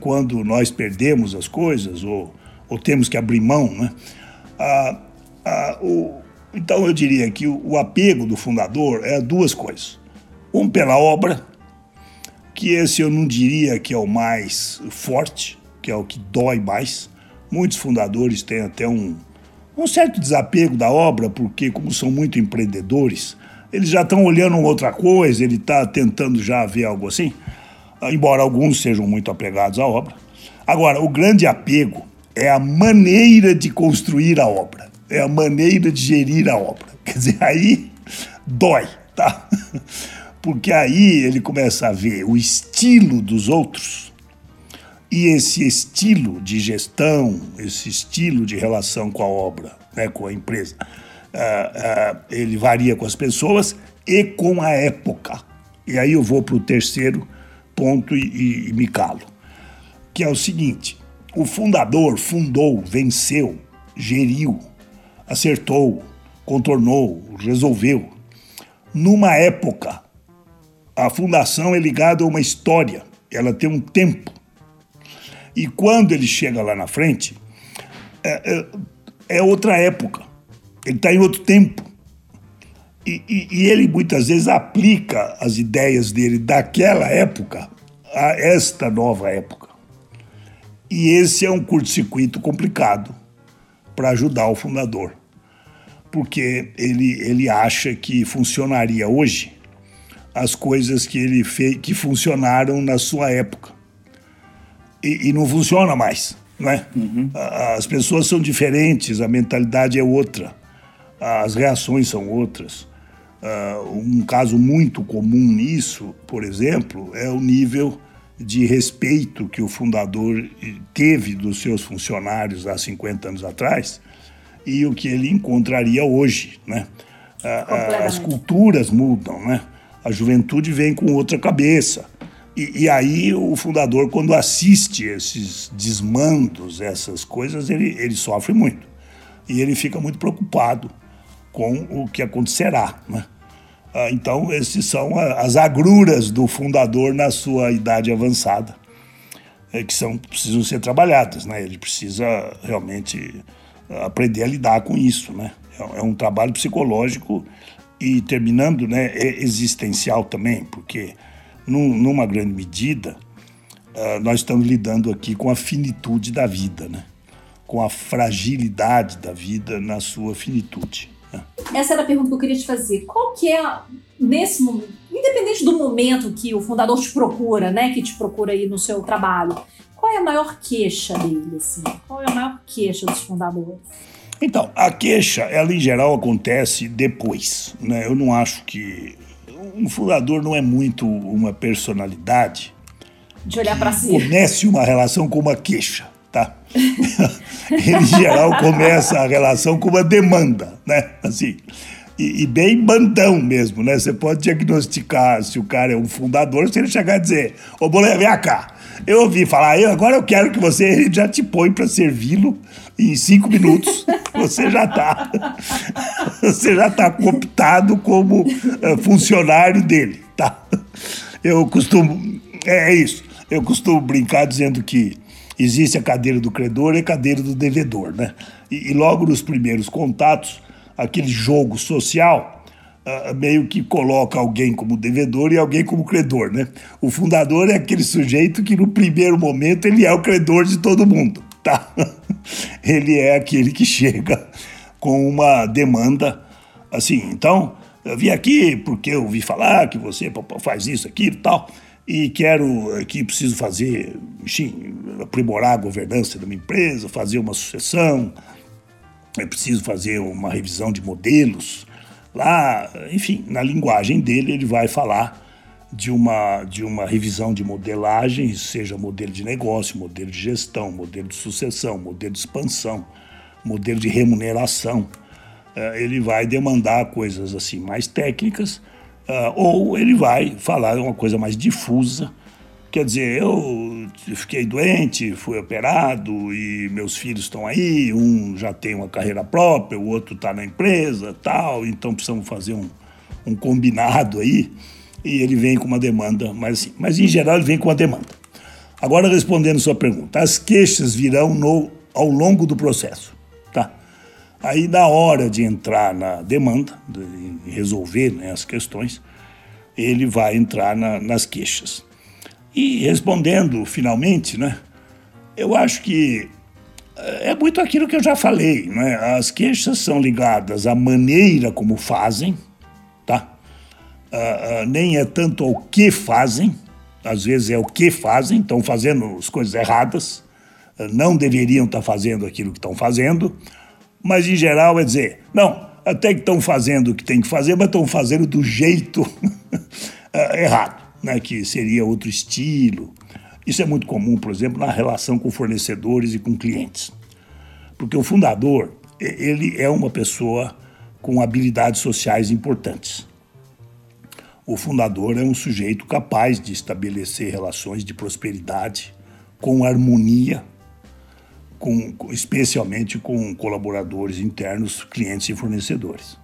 quando nós perdemos as coisas ou, ou temos que abrir mão. Né? Ah, ah, o, então eu diria que o, o apego do fundador é duas coisas. Um pela obra, que esse eu não diria que é o mais forte, que é o que dói mais. Muitos fundadores têm até um, um certo desapego da obra, porque, como são muito empreendedores, eles já estão olhando outra coisa, ele está tentando já ver algo assim embora alguns sejam muito apegados à obra. Agora, o grande apego é a maneira de construir a obra, é a maneira de gerir a obra. Quer dizer, aí dói, tá? Porque aí ele começa a ver o estilo dos outros e esse estilo de gestão, esse estilo de relação com a obra, né, com a empresa, uh, uh, ele varia com as pessoas e com a época. E aí eu vou para o terceiro ponto e, e, me calo. Que é o seguinte: o fundador fundou, venceu, geriu, acertou, contornou, resolveu. Numa época, a fundação é ligada a uma história, ela tem um tempo. E quando ele chega lá na frente, é, é, é outra época, ele está em outro tempo. E, e, e, ele muitas vezes aplica as ideias dele daquela época a esta nova época. E esse é um curto-circuito complicado para ajudar o fundador, porque ele, ele acha que funcionaria hoje as coisas que ele fez que funcionaram na sua época e, e não funciona mais, né? Uhum. As pessoas são diferentes, a mentalidade é outra, as reações são outras. Uh, um caso muito comum nisso, por exemplo, é o nível de respeito que o fundador teve dos seus funcionários há 50 anos atrás e o que ele encontraria hoje, né? As culturas mudam, né? A juventude vem com outra cabeça. E, e, aí o fundador, quando assiste esses desmandos, essas coisas, ele, ele sofre muito. e ele fica muito preocupado com o que acontecerá. Né? Ah, então, esses são as agruras do fundador na sua idade avançada, é, que são, precisam ser trabalhadas. Né? Ele precisa realmente aprender a lidar com isso. Né? É, é um trabalho psicológico e, terminando, né, é existencial também, porque, num, numa grande medida, uh, nós estamos lidando aqui com a finitude da vida, né? com a fragilidade da vida na sua finitude. Essa era a pergunta que eu queria te fazer. Qual que é, nesse momento, independente do momento que o fundador te procura, né, que te procura aí no seu trabalho, qual é a maior queixa dele, assim? Qual é a maior queixa dos fundadores? Então, a queixa, ela em geral acontece depois, né? Eu não acho que um fundador não é muito uma personalidade de olhar para si. Comece uma relação com uma queixa em geral, começa a relação com uma demanda, né? Assim, e, e, bem bandão mesmo, né? Você pode diagnosticar se o cara é um fundador, se ele chegar a dizer, ô Bolé, vem cá, eu ouvi falar, eu, agora eu quero que você, ele já te põe para servi-lo em cinco minutos, você já está você já tá cooptado como uh, funcionário dele, tá? Eu costumo, é, é isso, eu costumo brincar dizendo que existe a cadeira do credor e a cadeira do devedor, né? E, e logo nos primeiros contatos, aquele jogo social uh, meio que coloca alguém como devedor e alguém como credor, né? O fundador é aquele sujeito que no primeiro momento ele é o credor de todo mundo, tá? ele é aquele que chega com uma demanda assim, então eu vim aqui porque eu ouvi falar que você faz isso, aquilo e tal e quero aqui preciso fazer, enfim, aprimorar a governança da minha empresa, fazer uma sucessão, é preciso fazer uma revisão de modelos. Lá, enfim, na linguagem dele ele vai falar de uma, de uma revisão de modelagem, seja modelo de negócio, modelo de gestão, modelo de sucessão, modelo de expansão, modelo de remuneração. É, ele vai demandar coisas assim mais técnicas Uh, ou ele vai falar uma coisa mais difusa, quer dizer, eu fiquei doente, fui operado e meus filhos estão aí, um já tem uma carreira própria, o outro está na empresa, tal, então precisamos fazer um, um combinado aí, e ele vem com uma demanda, mas, assim, mas em geral ele vem com uma demanda. Agora respondendo sua pergunta, as queixas virão no, ao longo do processo? Aí, na hora de entrar na demanda, de resolver né, as questões, ele vai entrar na, nas queixas. E respondendo finalmente, né, eu acho que eh, é muito aquilo que eu já falei. Né? As queixas são ligadas à maneira como fazem, tá? Uh, uh, nem é tanto ao que fazem, às vezes é o que fazem, estão fazendo as coisas erradas, uh, não deveriam estar fazendo aquilo que estão fazendo mas em geral é dizer, não, até que estão fazendo o que tem que fazer, mas estão fazendo do jeito eh, errado, né? que seria outro estilo. Isso é muito comum, por exemplo, na relação com fornecedores e com clientes. Porque o fundador, ele é uma pessoa com habilidades sociais importantes. O fundador é um sujeito capaz de estabelecer relações de prosperidade com harmonia com, especialmente com colaboradores internos, clientes e fornecedores.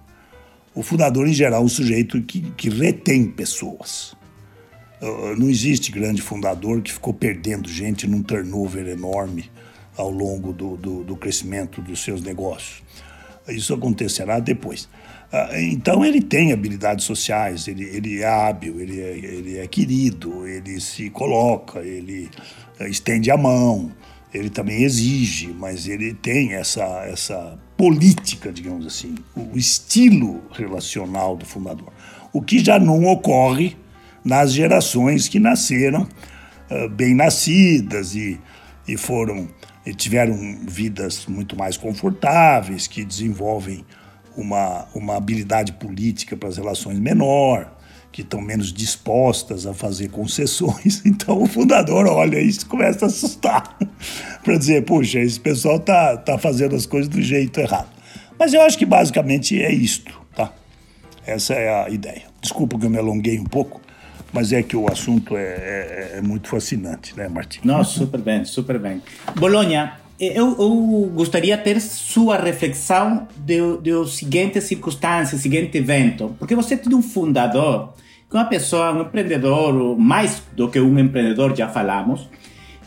O fundador, em geral, é um sujeito que, que retém pessoas. Uh, não existe grande fundador que ficou perdendo gente num turnover enorme ao longo do, do, do crescimento dos seus negócios. Isso acontecerá depois. Uh, então, ele tem habilidades sociais, ele, ele é hábil, ele é, ele é querido, ele se coloca, ele estende a mão, ele também exige, mas ele tem essa, essa política, digamos assim, o estilo relacional do fundador. O que já não ocorre nas gerações que nasceram uh, bem nascidas e, e foram e tiveram vidas muito mais confortáveis, que desenvolvem uma, uma habilidade política para as relações menor, que estão menos dispostas a fazer concessões. Então o fundador olha isso começa a assustar para dizer, puxa, esse pessoal tá, tá fazendo as coisas do jeito errado. Mas eu acho que basicamente é isto, tá? Essa é a ideia. Desculpa que eu me alonguei um pouco, mas é que o assunto é, é, é muito fascinante, né, Martim? Não, super bem, super bem. Bolonha, eu, eu gostaria de ter sua reflexão de, de seguinte circunstância, seguinte evento. Porque você tem um fundador, que é uma pessoa, um empreendedor, mais do que um empreendedor, já falamos,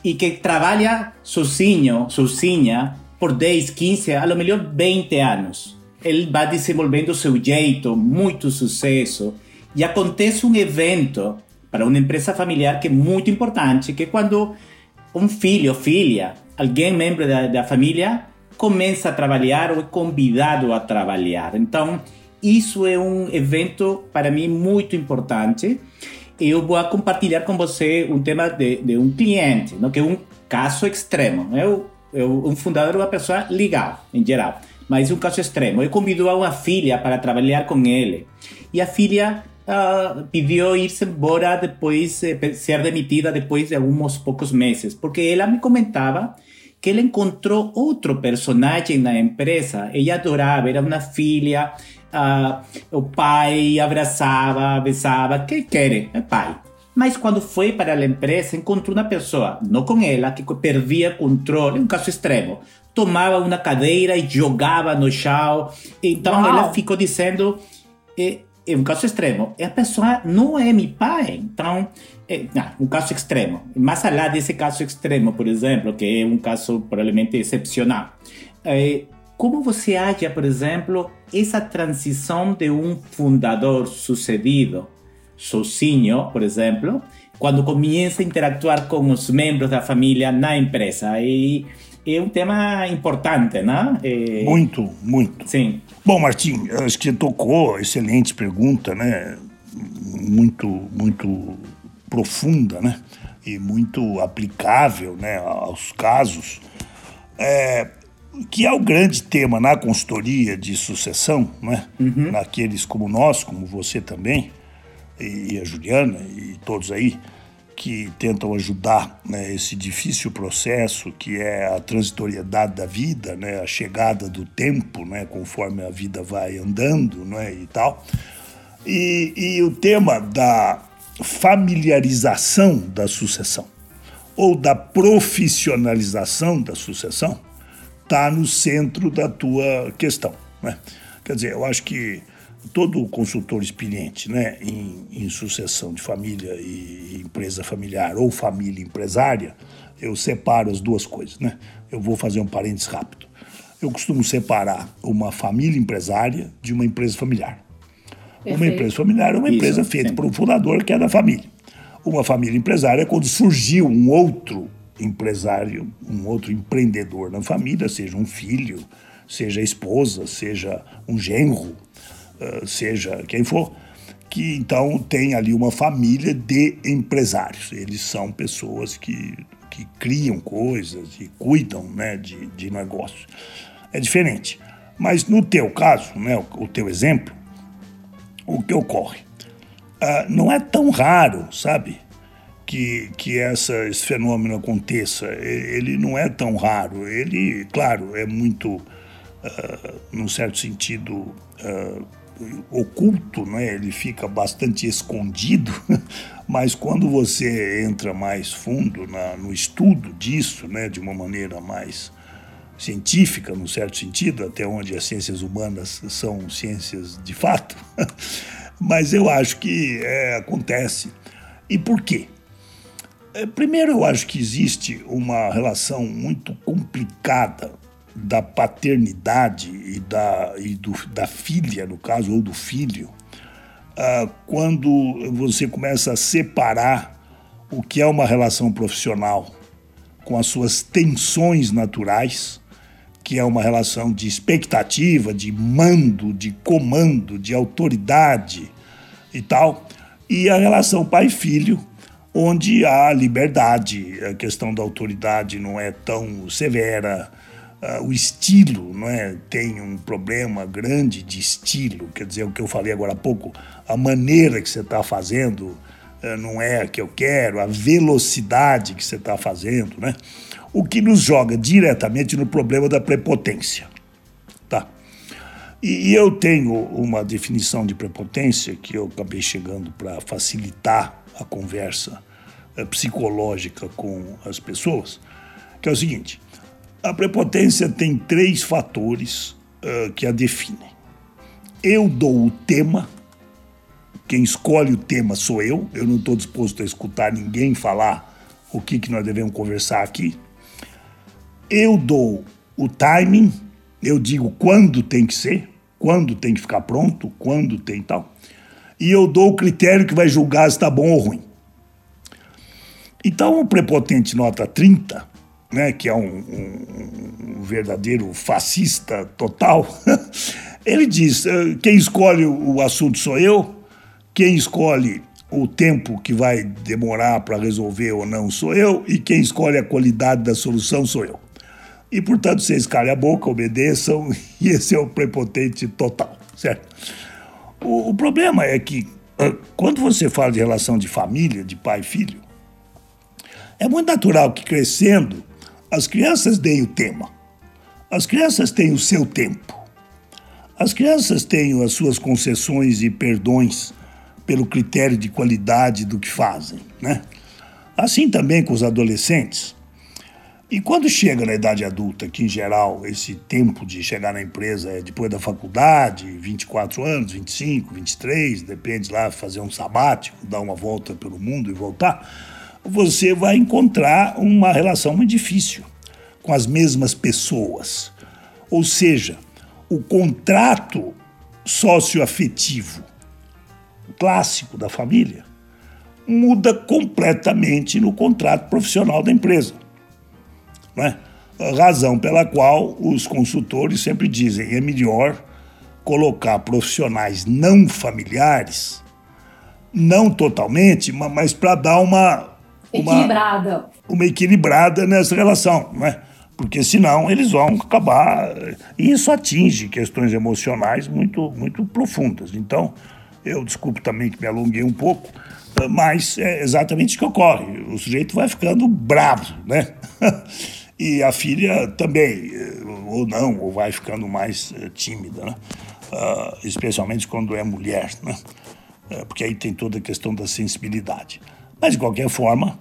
e que trabalha sozinho, sozinha, por 10, 15, a lo melhor 20 anos. Ele vai desenvolvendo seu jeito, muito sucesso, e acontece um evento para uma empresa familiar que é muito importante, que é quando um filho ou filha, alguém membro da, da família, começa a trabalhar ou é convidado a trabalhar. Então, isso é um evento para mim muito importante. Eu vou compartilhar com você um tema de, de um cliente, não? que é um caso extremo. Eu, eu, um fundador é uma pessoa legal, em geral, mas um caso extremo. Eu convido a uma filha para trabalhar com ele. E a filha uh, pediu ir-se embora depois, eh, ser demitida depois de alguns poucos meses, porque ela me comentava que ela encontrou outro personagem na empresa. Ela adorava, era uma filha, uh, o pai abraçava, besava, que quer, é pai. Mas quando foi para a empresa, encontrou uma pessoa, não com ela, que perdia controle, um caso extremo. Tomava uma cadeira e jogava no chão. Então Uau. ela ficou dizendo: eh, é um caso extremo. A pessoa não é meu pai. Então, é, um caso extremo. Mais além desse caso extremo, por exemplo, que é um caso provavelmente excepcional. Como você acha, por exemplo, essa transição de um fundador sucedido, sozinho, por exemplo, quando começa a interactuar com os membros da família na empresa? E é um tema importante, né? É... Muito, muito. Sim. Bom, Martim, acho que você tocou, excelente pergunta, né? Muito, muito profunda, né? E muito aplicável, né, aos casos. É, que é o grande tema na consultoria de sucessão, né? Uhum. Naqueles como nós, como você também, e a Juliana e todos aí, que tentam ajudar né, esse difícil processo que é a transitoriedade da vida, né, a chegada do tempo, né, conforme a vida vai andando né, e tal. E, e o tema da familiarização da sucessão ou da profissionalização da sucessão está no centro da tua questão. Né? Quer dizer, eu acho que todo consultor experiente né, em, em, sucessão de família e empresa familiar ou família empresária, eu separo as duas coisas. Né? Eu vou fazer um parênteses rápido. Eu costumo separar uma família empresária de uma empresa familiar. Perfeito. Uma empresa familiar é uma empresa Isso, feita sim. por um fundador que é da família. Uma família empresária é quando surgiu um outro empresário, um outro empreendedor na família, seja um filho, seja a esposa, seja um genro, eh, seja quem for, que então tem ali uma família de empresários. Eles são pessoas que, que criam coisas e cuidam né, de, de negócios. É diferente. Mas no teu caso, né, o, o teu exemplo, o que ocorre? Uh, não é tão raro, sabe? Que, que essa, esse fenômeno aconteça. Ele não é tão raro. Ele, claro, é muito, uh, num certo sentido, uh, oculto, né? ele fica bastante escondido, mas quando você entra mais fundo na, no estudo disso, né? de uma maneira mais científica, no certo sentido, até onde as ciências humanas são ciências de fato, mas eu acho que é, acontece. E por quê? É, primeiro, eu acho que existe uma relação muito complicada da paternidade e da, e do, da filha, no caso, ou do filho, uh, quando você começa a separar o que é uma relação profissional com as suas tensões naturais, que é uma relação de expectativa, de mando, de comando, de autoridade e tal, e a relação pai-filho, onde há liberdade, a questão da autoridade não é tão severa, uh, o estilo não é? tem um problema grande de estilo, quer dizer, o que eu falei agora há pouco, a maneira que você está fazendo uh, não é a que eu quero, a velocidade que você está fazendo, né? O que nos joga diretamente no problema da prepotência. Tá? E, e eu tenho uma definição de prepotência que eu acabei chegando para facilitar a conversa uh, psicológica com as pessoas, que é o seguinte: A prepotência tem três fatores uh, que a definem. Eu dou o tema, quem escolhe o tema sou eu, eu não estou disposto a escutar ninguém falar o que, que nós devemos conversar aqui. Eu dou o timing, eu digo quando tem que ser, quando tem que ficar pronto, quando tem tal. E eu dou o critério que vai julgar se está bom ou ruim. Então, o prepotente nota 30, né, que é um, um, um verdadeiro fascista total, ele diz: eh, quem escolhe o assunto sou eu, quem escolhe o tempo que vai demorar para resolver ou não sou eu, e quem escolhe a qualidade da solução sou eu. E, portanto, vocês calem a boca, obedeçam, e esse é o prepotente total, certo? O, o problema é que, ah, quando você fala de relação de família, de pai e filho, é muito natural que, crescendo, as crianças deem o tema. As crianças têm o seu tempo. As crianças têm as suas concessões e perdões pelo critério de qualidade do que fazem, né? Assim também com os adolescentes. E quando chega na idade adulta, que em geral esse tempo de chegar na empresa é depois da faculdade, 24 anos, 25, 23, depende lá, fazer um sabático, dar uma volta pelo mundo e voltar, você vai encontrar uma relação muito difícil com as mesmas pessoas. Ou seja, o contrato socioafetivo clássico da família, muda completamente no contrato profissional da empresa. Né? Razão pela qual os consultores sempre dizem é melhor colocar profissionais não familiares, não totalmente, mas para dar uma, uma equilibrada. Uma equilibrada nessa relação, né? Porque senão eles vão acabar. E isso atinge questões emocionais muito, muito profundas. Então, eu desculpe também que me alonguei um pouco, mas é exatamente o que ocorre. O sujeito vai ficando bravo, né? e a filha também, eh, ou não, ou vai ficando mais eh, tímida, né? Uh, especialmente quando é mulher, né? Uh, porque aí tem toda a questão da sensibilidade. Mas, de qualquer forma,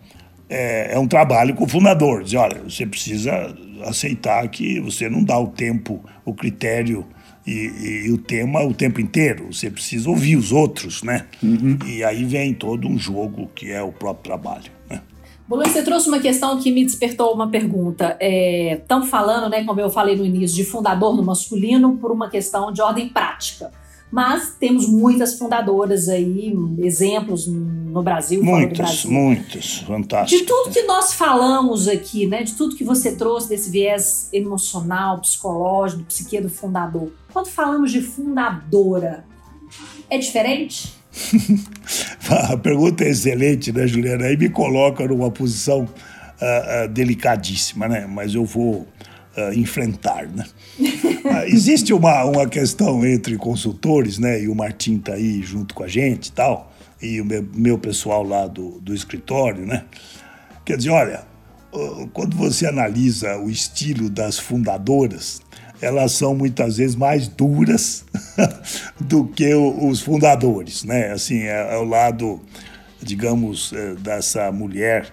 é, é um trabalho com o fundador. Diz, olha, você precisa aceitar que você não dá o tempo, o critério e, e, o tema o tempo inteiro. Você precisa ouvir os outros, né? Uhum. E aí vem todo um jogo que é o próprio trabalho. Luiz, você trouxe uma questão que me despertou uma pergunta. Estão é, falando, né, como eu falei no início, de fundador no masculino por uma questão de ordem prática. Mas temos muitas fundadoras aí, exemplos no Brasil. Muitas, Brasil. muitas, fantásticas. De tudo que nós falamos aqui, né, de tudo que você trouxe desse viés emocional, psicológico, psique do fundador, quando falamos de fundadora, é diferente? A pergunta é excelente, né, Juliana? Aí me coloca numa posição uh, uh, delicadíssima, né? Mas eu vou uh, enfrentar, né? existe uma, uma questão entre consultores, né? E o Martim tá aí junto com a gente e tal, e o meu, meu pessoal lá do, do escritório, né? Quer dizer, olha, quando você analisa o estilo das fundadoras, elas são muitas vezes mais duras do que os fundadores, né? Assim, é, é o lado, digamos, é, dessa mulher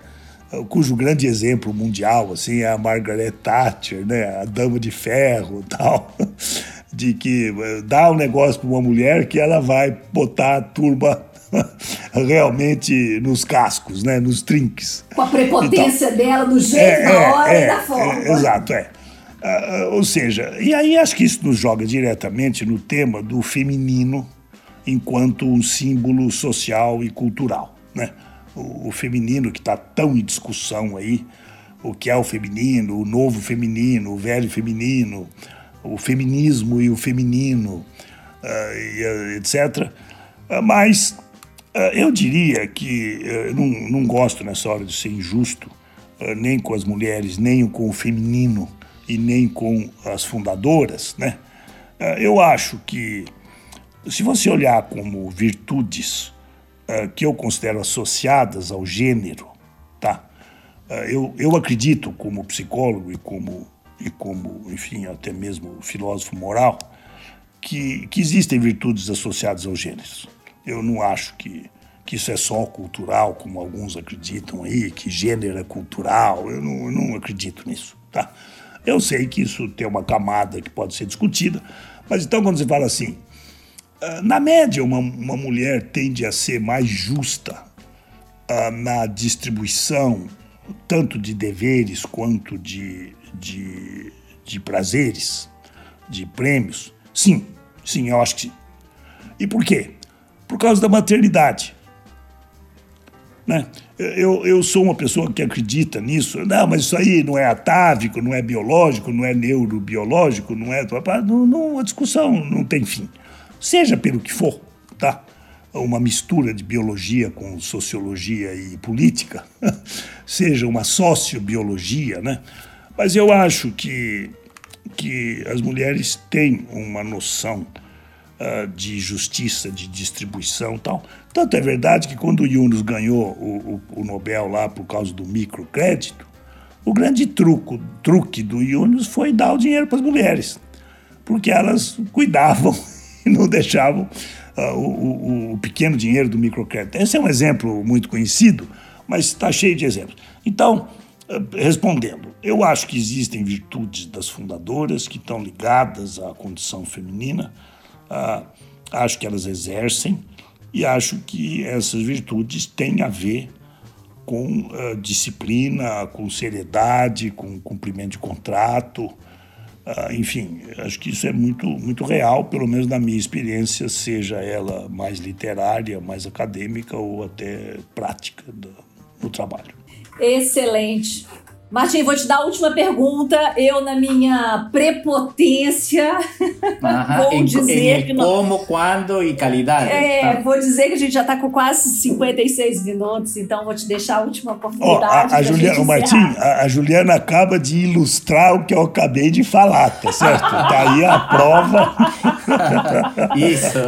é, cujo grande exemplo mundial assim é a Margaret Thatcher, né? A dama de ferro, tal, de que é, dá um negócio para uma mulher que ela vai botar a turma realmente nos cascos, né, nos trinques. Com a prepotência então, dela, do jeito, é, da hora é, e da forma. É, exato, é. Uh, ou seja, e aí acho que isso nos joga diretamente no tema do feminino enquanto um símbolo social e cultural. Né? O, o feminino que está tão em discussão aí, o que é o feminino, o novo feminino, o velho feminino, o feminismo e o feminino, uh, e, etc. Uh, mas eu diria que eu não, não gosto nessa hora de ser injusto, nem com as mulheres, nem com o feminino e nem com as fundadoras, né? Eh, eu acho que, se você olhar como virtudes que eu considero associadas ao gênero, tá? Eu, eu acredito, como psicólogo e como, e como, enfim, até mesmo filósofo moral, que, que existem virtudes associadas aos gêneros. Eu não acho que, que isso é só cultural, como alguns acreditam aí, que gênero é cultural. Eu não, eu não acredito nisso, tá? Eu sei que isso tem uma camada que pode ser discutida, mas então quando você fala assim, ah, na média, uma, uma mulher tende a ser mais justa uh, na distribuição tanto de deveres quanto de, de, de prazeres, de prêmios? Sim, sim, eu acho que sim. E por quê? Por causa da maternidade. Né? Eu, eu sou uma pessoa que acredita nisso. Não, mas isso aí não é atávico, não é biológico, não é neurobiológico, não é. Não, não, a discussão não tem fim seja pelo que for, tá? Uma mistura de biologia com sociologia e política, seja uma sociobiologia, né? Mas eu acho que, que as mulheres têm uma noção uh, de justiça, de distribuição tal. Tanto é verdade que quando o Yunus ganhou o, o, o Nobel lá por causa do microcrédito, o grande truco, truque do Yunus foi dar o dinheiro para as mulheres, porque elas cuidavam e não deixavam uh, o, o, pequeno dinheiro do microcrédito. Esse é um exemplo muito conhecido, mas está cheio de exemplos. Então, uh, respondendo, eu acho que existem virtudes das fundadoras que estão ligadas à condição feminina, uh, acho que elas exercem e acho que essas virtudes têm a ver com disciplina, com seriedade, com cumprimento de contrato, Uh, enfim, acho que isso é muito, muito real, pelo menos na minha experiência, seja ela mais literária, mais acadêmica ou até prática do, no trabalho. Excelente. Martim, vou te dar a última pergunta. Eu, na minha prepotência, vou em, dizer em que. Como, quando e qualidade. É, tá. vou dizer que a gente já está com quase 56 minutos, então vou te deixar a última oportunidade. Oh, a, a Juliana, Martim, a, a, Juliana acaba de ilustrar o que eu acabei de falar, tá certo? Daí tá a prova. isso,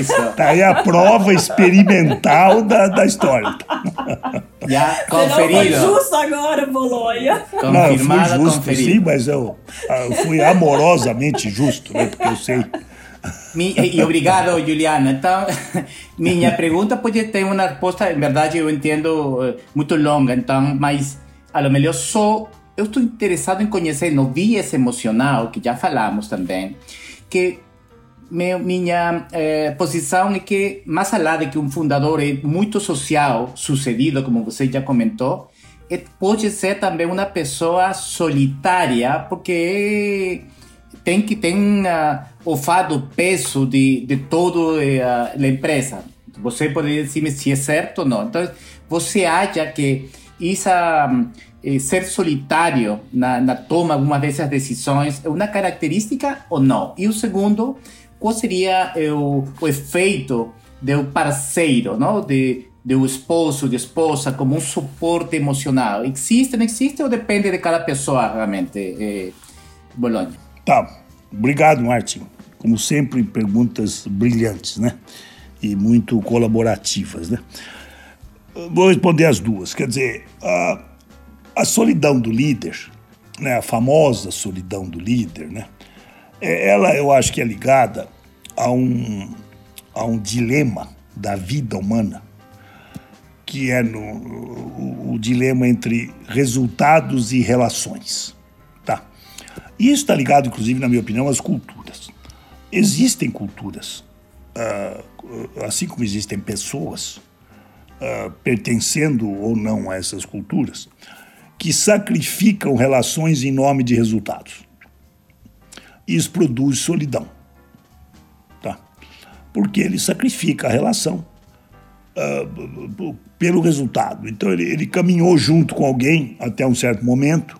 isso. Daí tá a prova experimental da, da história. Já conferido. Não foi justo agora, Bolonha. Não, eu fui justo, conferido. sim, mas eu, eu fui amorosamente justo, né? Porque eu sei. E obrigado, Juliana. Então, minha pergunta pode ter uma resposta, em verdade, eu entendo, eh, muito longa, então, mas a lo melhor só eu estou interessado em conhecer no viés emocional, que já falamos também, que meu, minha eh, posição é que, mais além de que um fundador é muito social, sucedido, como você já comentou, é, pode ser também uma pessoa solitária, porque tem que ter uh, o fado peso de, de toda uh, a empresa. Você pode dizer se é certo ou não. Então, você acha que essa eh, ser solitário na, na toma algumas dessas decisões é uma característica ou não? E o segundo, qual seria o, o efeito do parceiro, não? De, do esposo, de esposa, como um suporte emocional? Existe, não existe ou depende de cada pessoa realmente, eh, Bolonha? Tá, obrigado, Martin. Como sempre, perguntas brilhantes, né? E muito colaborativas, né? Vou responder as duas. Quer dizer, a, a solidão do líder, né? A famosa solidão do líder, né? É, ela eu acho que é ligada a um, a um dilema da vida humana, que é no, o, o dilema entre resultados e relações. Tá? E isso está ligado, inclusive, na minha opinião, às culturas. Existem culturas, uh, assim como existem pessoas, uh, pertencendo ou não a essas culturas, que sacrificam relações em nome de resultados isso produz solidão. Porque ele sacrifica a relação uh, pelo resultado. Então ele, ele, caminhou junto com alguém até um certo momento,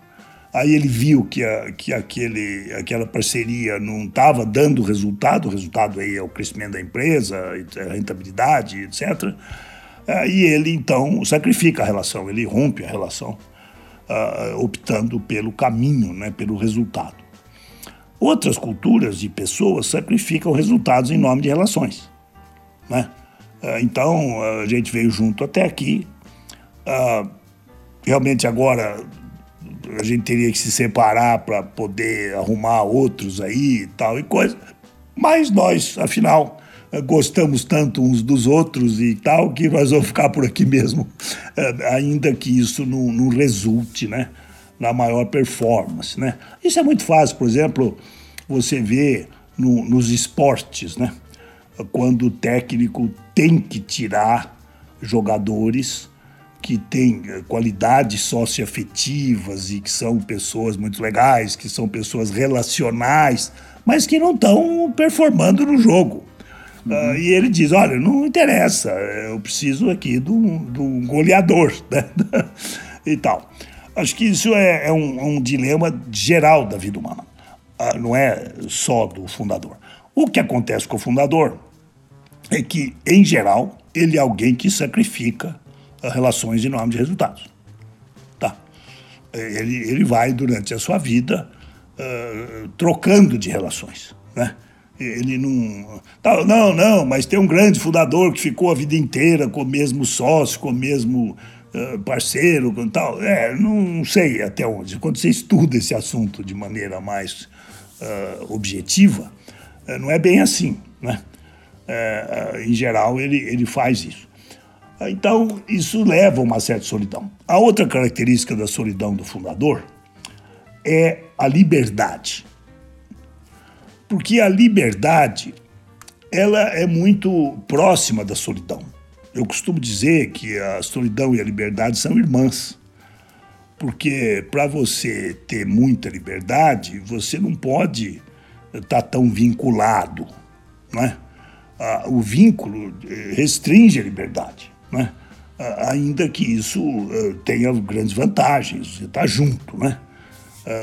aí ele viu que, a, que aquele, aquela parceria não estava dando resultado, o resultado aí é o crescimento da empresa, a rentabilidade, etc. Uh, e ele então sacrifica a relação, ele rompe a relação, uh, optando pelo caminho, né, pelo resultado. Outras culturas e pessoas sacrificam resultados em nome de relações. Né? Ah, então, a gente veio junto até aqui. Ah, realmente, agora, a gente teria que se separar para poder arrumar outros aí e tal e coisa. Mas nós, afinal, gostamos tanto uns dos outros e tal que nós vamos ficar por aqui mesmo, ah, ainda que isso não, não resulte né, na maior performance, né? Isso é muito fácil, por exemplo, você vê no, nos esportes, né? Quando o técnico tem que tirar jogadores que têm eh, qualidades socioafetivas e que são pessoas muito legais, que são pessoas relacionais, mas que não estão performando no jogo. Uhum. Uh, e ele diz: Olha, não interessa, eu preciso aqui de um, goleador né? e tal. Acho que isso é, é um, um, dilema geral da vida humana, uh, não é só do fundador. O que acontece com o fundador é que, em geral, ele é alguém que sacrifica relações em nome de resultados. Tá? Ele, ele vai, durante a sua vida, uh, trocando de relações. Né? Ele não. Não, não, mas tem um grande fundador que ficou a vida inteira com o mesmo sócio, com o mesmo parceiro, com tal. É, não sei até onde. Quando você estuda esse assunto de maneira mais uh, objetiva, não é bem assim. Né? em geral, ele, ele faz isso. Então, isso leva a uma certa solidão. A outra característica da solidão do fundador é a liberdade. Porque a liberdade, ela é muito próxima da solidão. Eu costumo dizer que a solidão e a liberdade são irmãs. Porque para você ter muita liberdade, você não pode estar tá tão vinculado, não é? Ah, o vínculo eh, restringe a liberdade né? ainda que isso uh, tenha grandes vantagens, você está junto, né?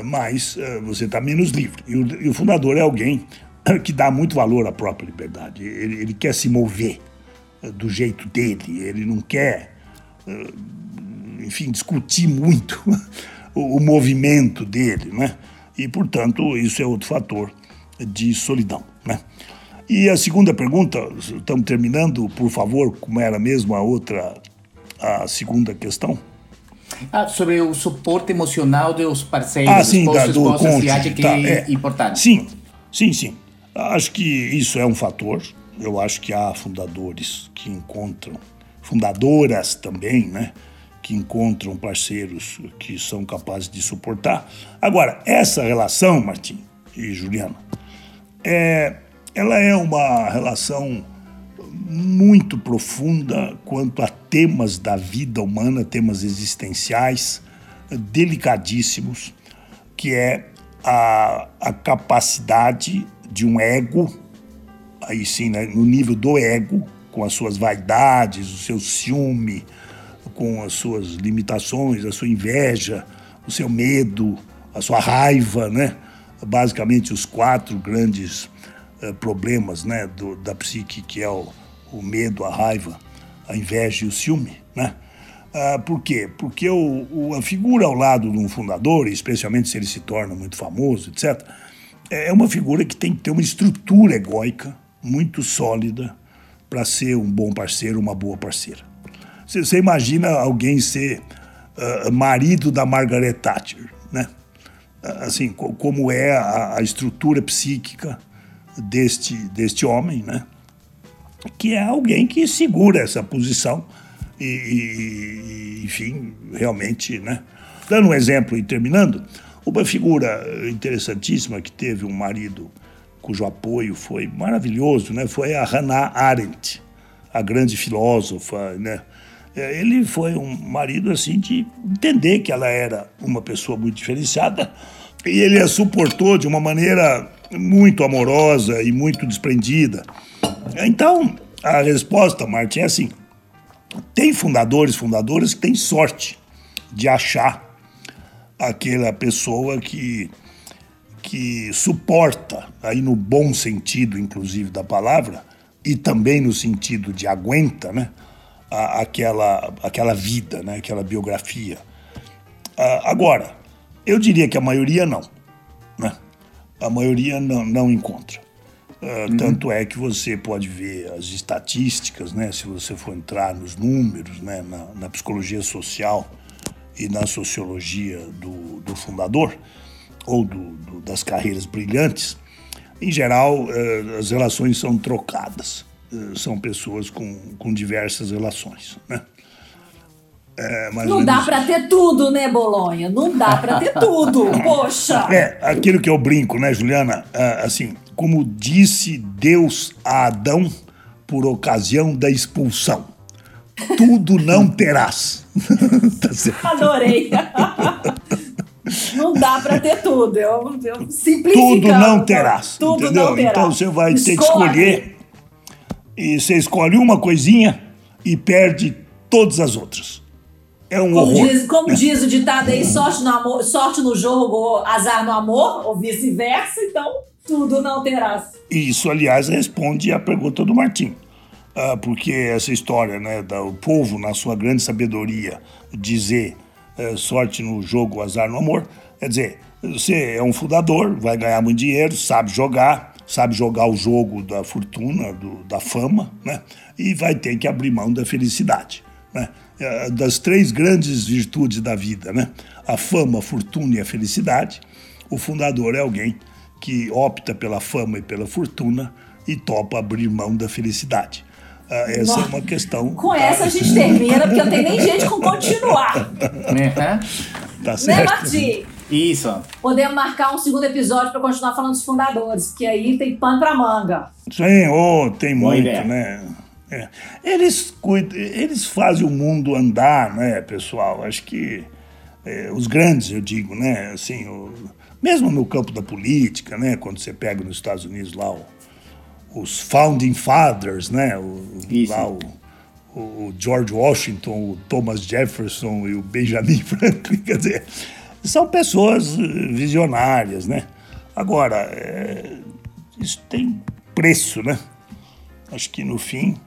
Mas você está menos livre. E o, e o, fundador é alguém que dá muito valor à própria liberdade. Ele, ele quer se mover do jeito dele, ele não quer, enfim, discutir muito o, movimento dele, né? E, portanto, isso é outro fator de solidão, né? E a segunda pergunta, estamos terminando, por favor, como era mesmo a outra, a segunda questão? Ah, sobre o suporte emocional dos parceiros, ah, sim, da, do esposas, cônjuge, acha que tá, é, é importante? Sim, sim, sim. Acho que isso é um fator. Eu acho que há fundadores que encontram, fundadoras também, né? Que encontram parceiros que são capazes de suportar. Agora, essa relação, Martim e Juliana, é, ela é uma relação muito profunda quanto a temas da vida humana, temas existenciais, delicadíssimos, que é a, a capacidade de um ego, aí sim, né, no nível do ego, com as suas vaidades, o seu ciúme, com as suas limitações, a sua inveja, o seu medo, a sua raiva, né? Basicamente os quatro grandes eh, problemas né, do, da psique, que é o, o, medo, a raiva, a inveja e o ciúme. Né? Ah, por quê? Porque o, o, a figura ao lado de um fundador, especialmente se ele se torna muito famoso, etc., é uma figura que tem que ter uma estrutura egóica muito sólida para ser um bom parceiro, uma boa parceira. Você imagina alguém ser uh, marido da Margaret Thatcher, né? Assim, como é a, a estrutura psíquica deste, deste homem, né? que é alguém que segura essa posição e, e, enfim, realmente, né? Dando um exemplo e terminando, uma figura interessantíssima que teve um marido cujo apoio foi maravilhoso, né? Foi a Hannah Arendt, a grande filósofa, né? Ele foi um marido assim de entender que ela era uma pessoa muito diferenciada e ele a suportou de uma maneira muito amorosa e muito desprendida. Então, a resposta, Martin, é assim: tem fundadores, fundadoras que têm sorte de achar aquela pessoa que que suporta, aí no bom sentido, inclusive, da palavra, e também no sentido de aguenta, né? aquela, aquela vida, né? aquela biografia. agora, eu diria que a maioria não. Né? a maioria não, não encontra. Uh, uhum. Tanto é que você pode ver as estatísticas, né, se você for entrar nos números, né, na, na psicologia social e na sociologia do, do fundador, ou do, do, das carreiras brilhantes, em geral, uh, as relações são trocadas. Uh, são pessoas com, com diversas relações. Né? É, não dá para ter tudo, né, Bolonha? Não dá para ter tudo, poxa. É, aquilo que eu brinco, né, Juliana? Ah, assim, como disse Deus a Adão por ocasião da expulsão. Tudo não terás. tá. Adorei. Não dá para ter tudo. Eu, eu Tudo não terás. Tudo entendeu? não terás. Então você vai Escolhe. ter que escolher. E você escolhe uma coisinha e perde todas as outras. É um como horror. Diz, como né? diz o ditado aí, sorte no, amor, sorte no jogo, azar no amor, ou vice-versa, então tudo não terás. Isso, aliás, responde à pergunta do Martim. Ah, porque essa história, né, do povo, na sua grande sabedoria, dizer sorte no jogo, azar no amor. Quer dizer, você é um fundador, vai ganhar muito dinheiro, sabe jogar, sabe jogar o jogo da fortuna, do, da fama, né? E vai ter que abrir mão da felicidade, né? É, das três grandes virtudes da vida, né? A fama, a fortuna e a felicidade. O fundador é alguém que opta pela fama e pela fortuna e topa abrir mão da felicidade. Ah, essa Nossa. é uma questão. Com essa a gente termina, porque eu tenho nem gente com continuar. Né? Tá certo. Né, Martim? Isso. Podemos marcar um segundo episódio para continuar falando dos fundadores, porque aí tem pano para manga. Sim, oh, tem muito, né? É. Eles, cuidam, eles fazem o mundo andar, né, pessoal? Acho que é, os grandes, eu digo, né? Assim, o, mesmo no campo da política, né? Quando você pega nos Estados Unidos lá o os founding fathers, né? O, lá o, o, George Washington, o Thomas Jefferson e o Benjamin Franklin, quer dizer, são pessoas eh, visionárias, né? Agora, é, isso tem preço, né? Acho que no fim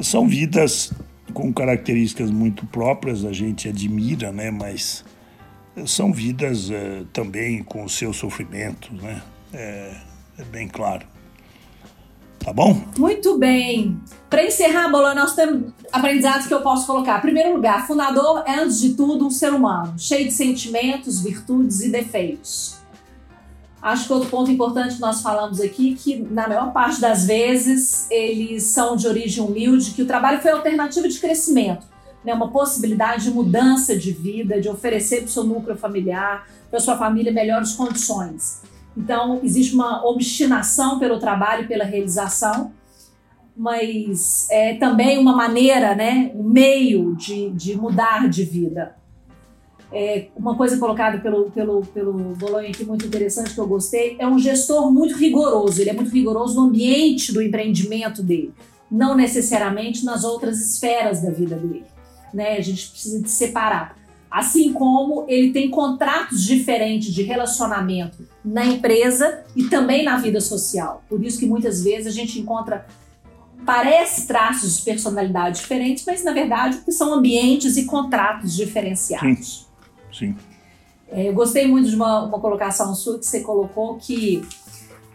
são vidas com características muito próprias, a gente admira, né? Mas são vidas é, também com os seus sofrimentos, né? É, é bem claro. Tá bom? Muito bem. Para encerrar, Bolão, nós temos aprendizados que eu posso colocar. Em primeiro lugar, fundador é, antes de tudo, um ser humano, cheio de sentimentos, virtudes e defeitos. Acho que outro ponto importante que nós falamos aqui que, na maior parte das vezes, eles são de origem humilde, que o trabalho foi alternativa de crescimento, né? uma possibilidade de mudança de vida, de oferecer para o seu núcleo familiar, para sua família melhores condições. Então, existe uma obstinação pelo trabalho pela realização, mas é também uma maneira, né, um meio de, de mudar de vida. É, uma coisa colocada pelo, pelo, pelo Bolonha aqui muito interessante que eu gostei, é um gestor muito rigoroso, ele é muito rigoroso no ambiente do empreendimento dele, não necessariamente nas outras esferas da vida dele. Né? A gente precisa de separar. Assim como ele tem contratos diferentes de relacionamento na empresa e também na vida social. Por isso que muitas vezes a gente encontra parece traços de personalidade diferentes, mas na verdade são ambientes e contratos diferenciados. Sim. Sim. É, eu gostei muito de uma, uma colocação sua que você colocou que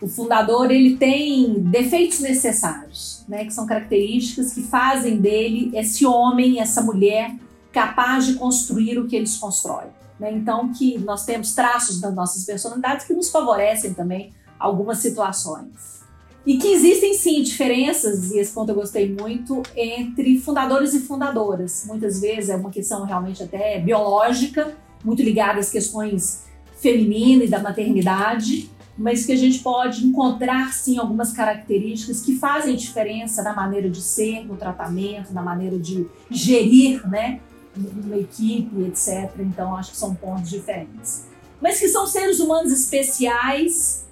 o fundador ele tem defeitos necessários, né, que são características que fazem dele esse homem, essa mulher capaz de construir o que eles constroem. Né? Então, que nós temos traços das nossas personalidades que nos favorecem também algumas situações. E que existem sim diferenças, e esse ponto eu gostei muito, entre fundadores e fundadoras. Muitas vezes é uma questão realmente até biológica, muito ligada às questões femininas e da maternidade, mas que a gente pode encontrar sim algumas características que fazem diferença na maneira de ser, no tratamento, na maneira de gerir né, uma equipe, etc. Então, acho que são pontos diferentes. Mas que são seres humanos especiais,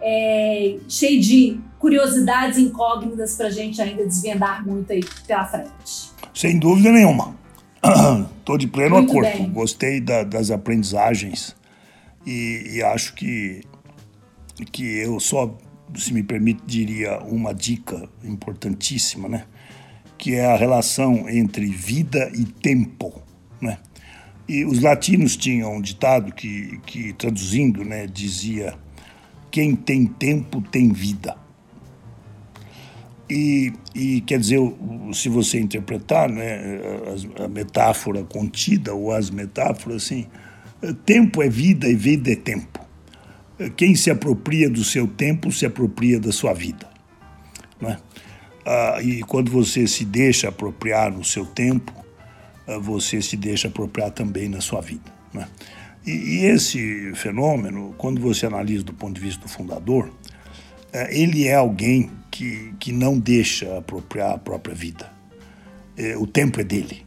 é, cheios de curiosidades incógnitas para a gente ainda desvendar muito aí pela frente. Sem dúvida nenhuma. Estou de pleno muito acordo. Bem. Gostei da, das aprendizagens e, e acho que, que eu só, se me permite, diria uma dica importantíssima, né? Que é a relação entre vida e tempo, né? E os latinos tinham um ditado que, que traduzindo, né, dizia: quem tem tempo tem vida. E, e quer dizer, se você interpretar, né, a, metáfora contida ou as metáforas, assim, tempo é vida e vida é tempo. Quem se apropria do seu tempo se apropria da sua vida. Ah, e quando você se deixa apropriar no seu tempo, uh, você se deixa apropriar também na sua vida. Né? E, e, esse fenômeno, quando você analisa do ponto de vista do fundador, uh, ele é alguém que, que não deixa apropriar a própria vida. Uh, o tempo é dele.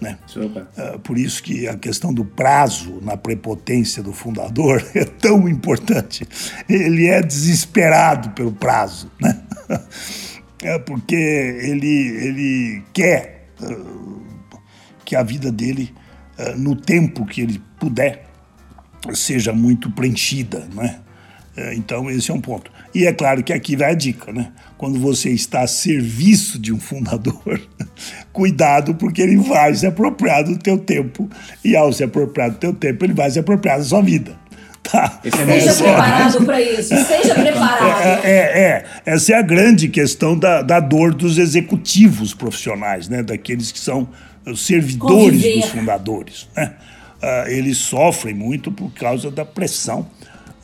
Né? Uh, por isso que a questão do prazo na prepotência do fundador é tão importante. Ele é desesperado pelo prazo, né? é porque ele, ele quer uh, que a vida dele, uh, no tempo que ele puder, seja muito preenchida, né? então esse é um ponto. E é claro que aqui vai a dica, né? Quando você está a serviço de um fundador, cuidado porque ele vai se apropriar do teu tempo e ao se apropriar do teu tempo, ele vai se apropriar da sua vida. Tá. Esteja preparado para isso, esteja preparado. É, é, é, essa é a grande questão da, da dor dos executivos profissionais, né? daqueles que são os servidores Conviver. dos fundadores. Né? Uh, eles sofrem muito por causa da pressão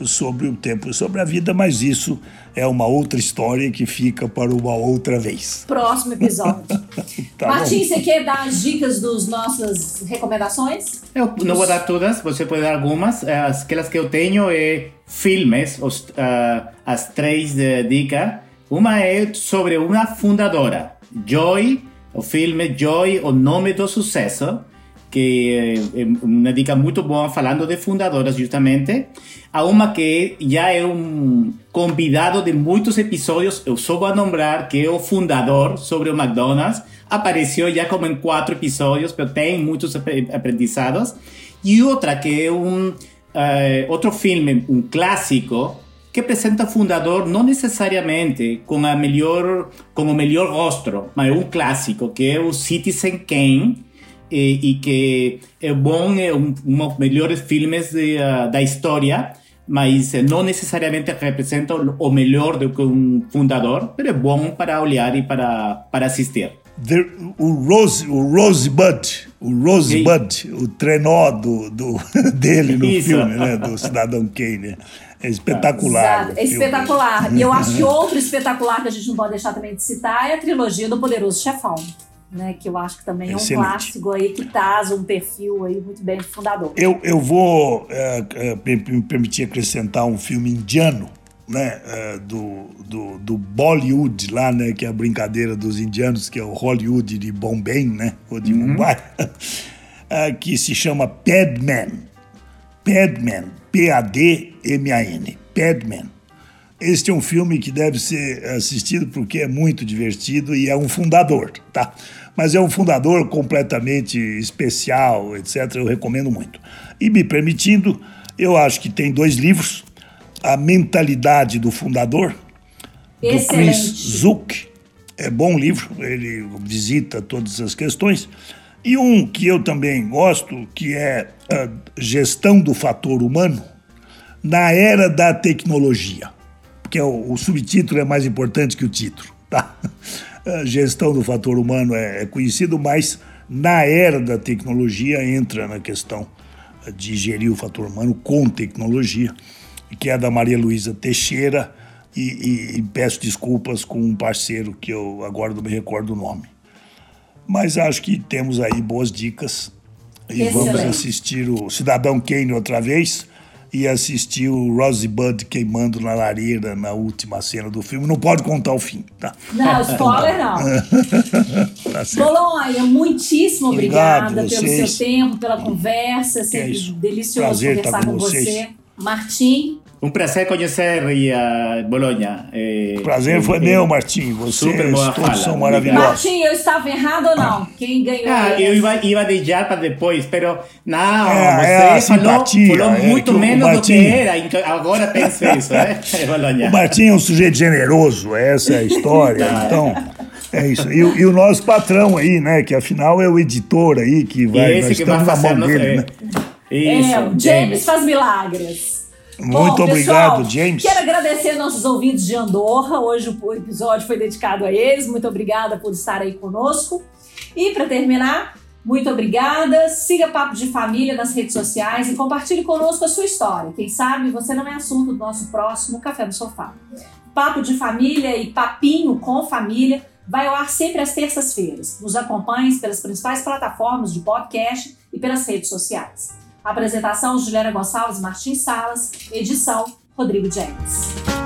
sobre o tempo e sobre a vida, mas isso é uma outra história que fica para uma outra vez. Próximo episódio. tá Martim, você quer dar as dicas das nossas recomendações? Eu não vou dar todas, você pode dar algumas. Aquelas que eu tenho é filmes, os, uh, as três dicas. Uma é sobre uma fundadora, Joy, o filme Joy, o nome do sucesso que é uma dica muito boa falando de fundadoras justamente. Há uma que já é um convidado de muitos episódios, eu só vou nombrar que é o fundador sobre o McDonald's. Apareceu já como em quatro episódios, mas tem muitos aprendizados. E outra que é um uh, outro filme, um clássico, que apresenta o fundador não necessariamente com, a melhor, com o melhor rosto, mas é um clássico, que é o Citizen Kane, eh, e que é bom, é um, um dos melhores filmes de, uh, da história, mas não necessariamente representa o melhor do que um fundador, mas é bom para olhar e para, para assistir. The, o, Rose, o Rosebud, o Rosebud, o trenó do, do, dele no Isso. filme, né, do Cidadão Kane. É espetacular. É espetacular. E eu acho que outro espetacular que a gente não pode deixar também de citar é a trilogia do Poderoso Chefão né, que eu acho que também Excelente. é um clássico aí que traz um perfil aí muito bem fundador. Eu, eu vou é, é, me permitir acrescentar um filme indiano, né, é, do, do, do, Bollywood lá, né, que é a brincadeira dos indianos, que é o Hollywood de Bombay, né, ou de uhum. Mumbai, é, que se chama Padman. Padman, P-A-D-M-A-N, Padman. Este é um filme que deve ser assistido porque é muito divertido e é um fundador, tá? Mas é um fundador completamente especial, etc. Eu recomendo muito. E me permitindo, eu acho que tem dois livros: A Mentalidade do Fundador, Excelente. do Chris Zuck. É bom livro, ele visita todas as questões. E um que eu também gosto, que é a Gestão do Fator Humano na Era da Tecnologia porque o, o subtítulo é mais importante que o título. Tá? A gestão do fator humano é, é conhecido, mas na era da tecnologia entra na questão de gerir o fator humano com tecnologia, que é da Maria Luísa Teixeira, e, e, e, peço desculpas com um parceiro que eu agora não me recordo o nome. Mas acho que temos aí boas dicas e Excelente. vamos assistir o Cidadão Kane outra vez e assistiu o Rosebud queimando na lareira na última cena do filme. Não pode contar o fim, tá? Não, spoiler não. tá Bolonha, muitíssimo obrigada pelo seu tempo, pela conversa. Sempre é delicioso Prazer conversar com, com você. Martim, um prazer conhecer a Bolonha. É, prazer foi é, meu, Martim. Vocês todos são maravilhosos. Martim, eu estava errado ou não? Quem ganhou? Ah, eu ia, ia deixar para depois, pero não, é, você é falou, falou é muito menos Martim, do que era. Então agora penso isso, né, Bolonha? O Martim é um sujeito generoso, essa é a história. então. É isso. E, e, o nosso patrão aí, né? Que afinal é o editor aí que vai. E esse nós que vai fazer mão dele, né? Isso, é, o James, James faz milagres. Muito Bom, obrigado, pessoal, James. Quero agradecer nossos ouvintes de Andorra. Hoje o episódio foi dedicado a eles. Muito obrigada por estar aí conosco. E para terminar, muito obrigada. Siga Papo de Família nas redes sociais e compartilhe conosco a sua história. Quem sabe você não é assunto do nosso próximo Café no Sofá. Papo de Família e Papinho com Família vai ao ar sempre às terças-feiras. Nos acompanhe pelas principais plataformas de podcast e pelas redes sociais. Apresentação Juliana Gonçalves Martins Salas, edição Rodrigo James.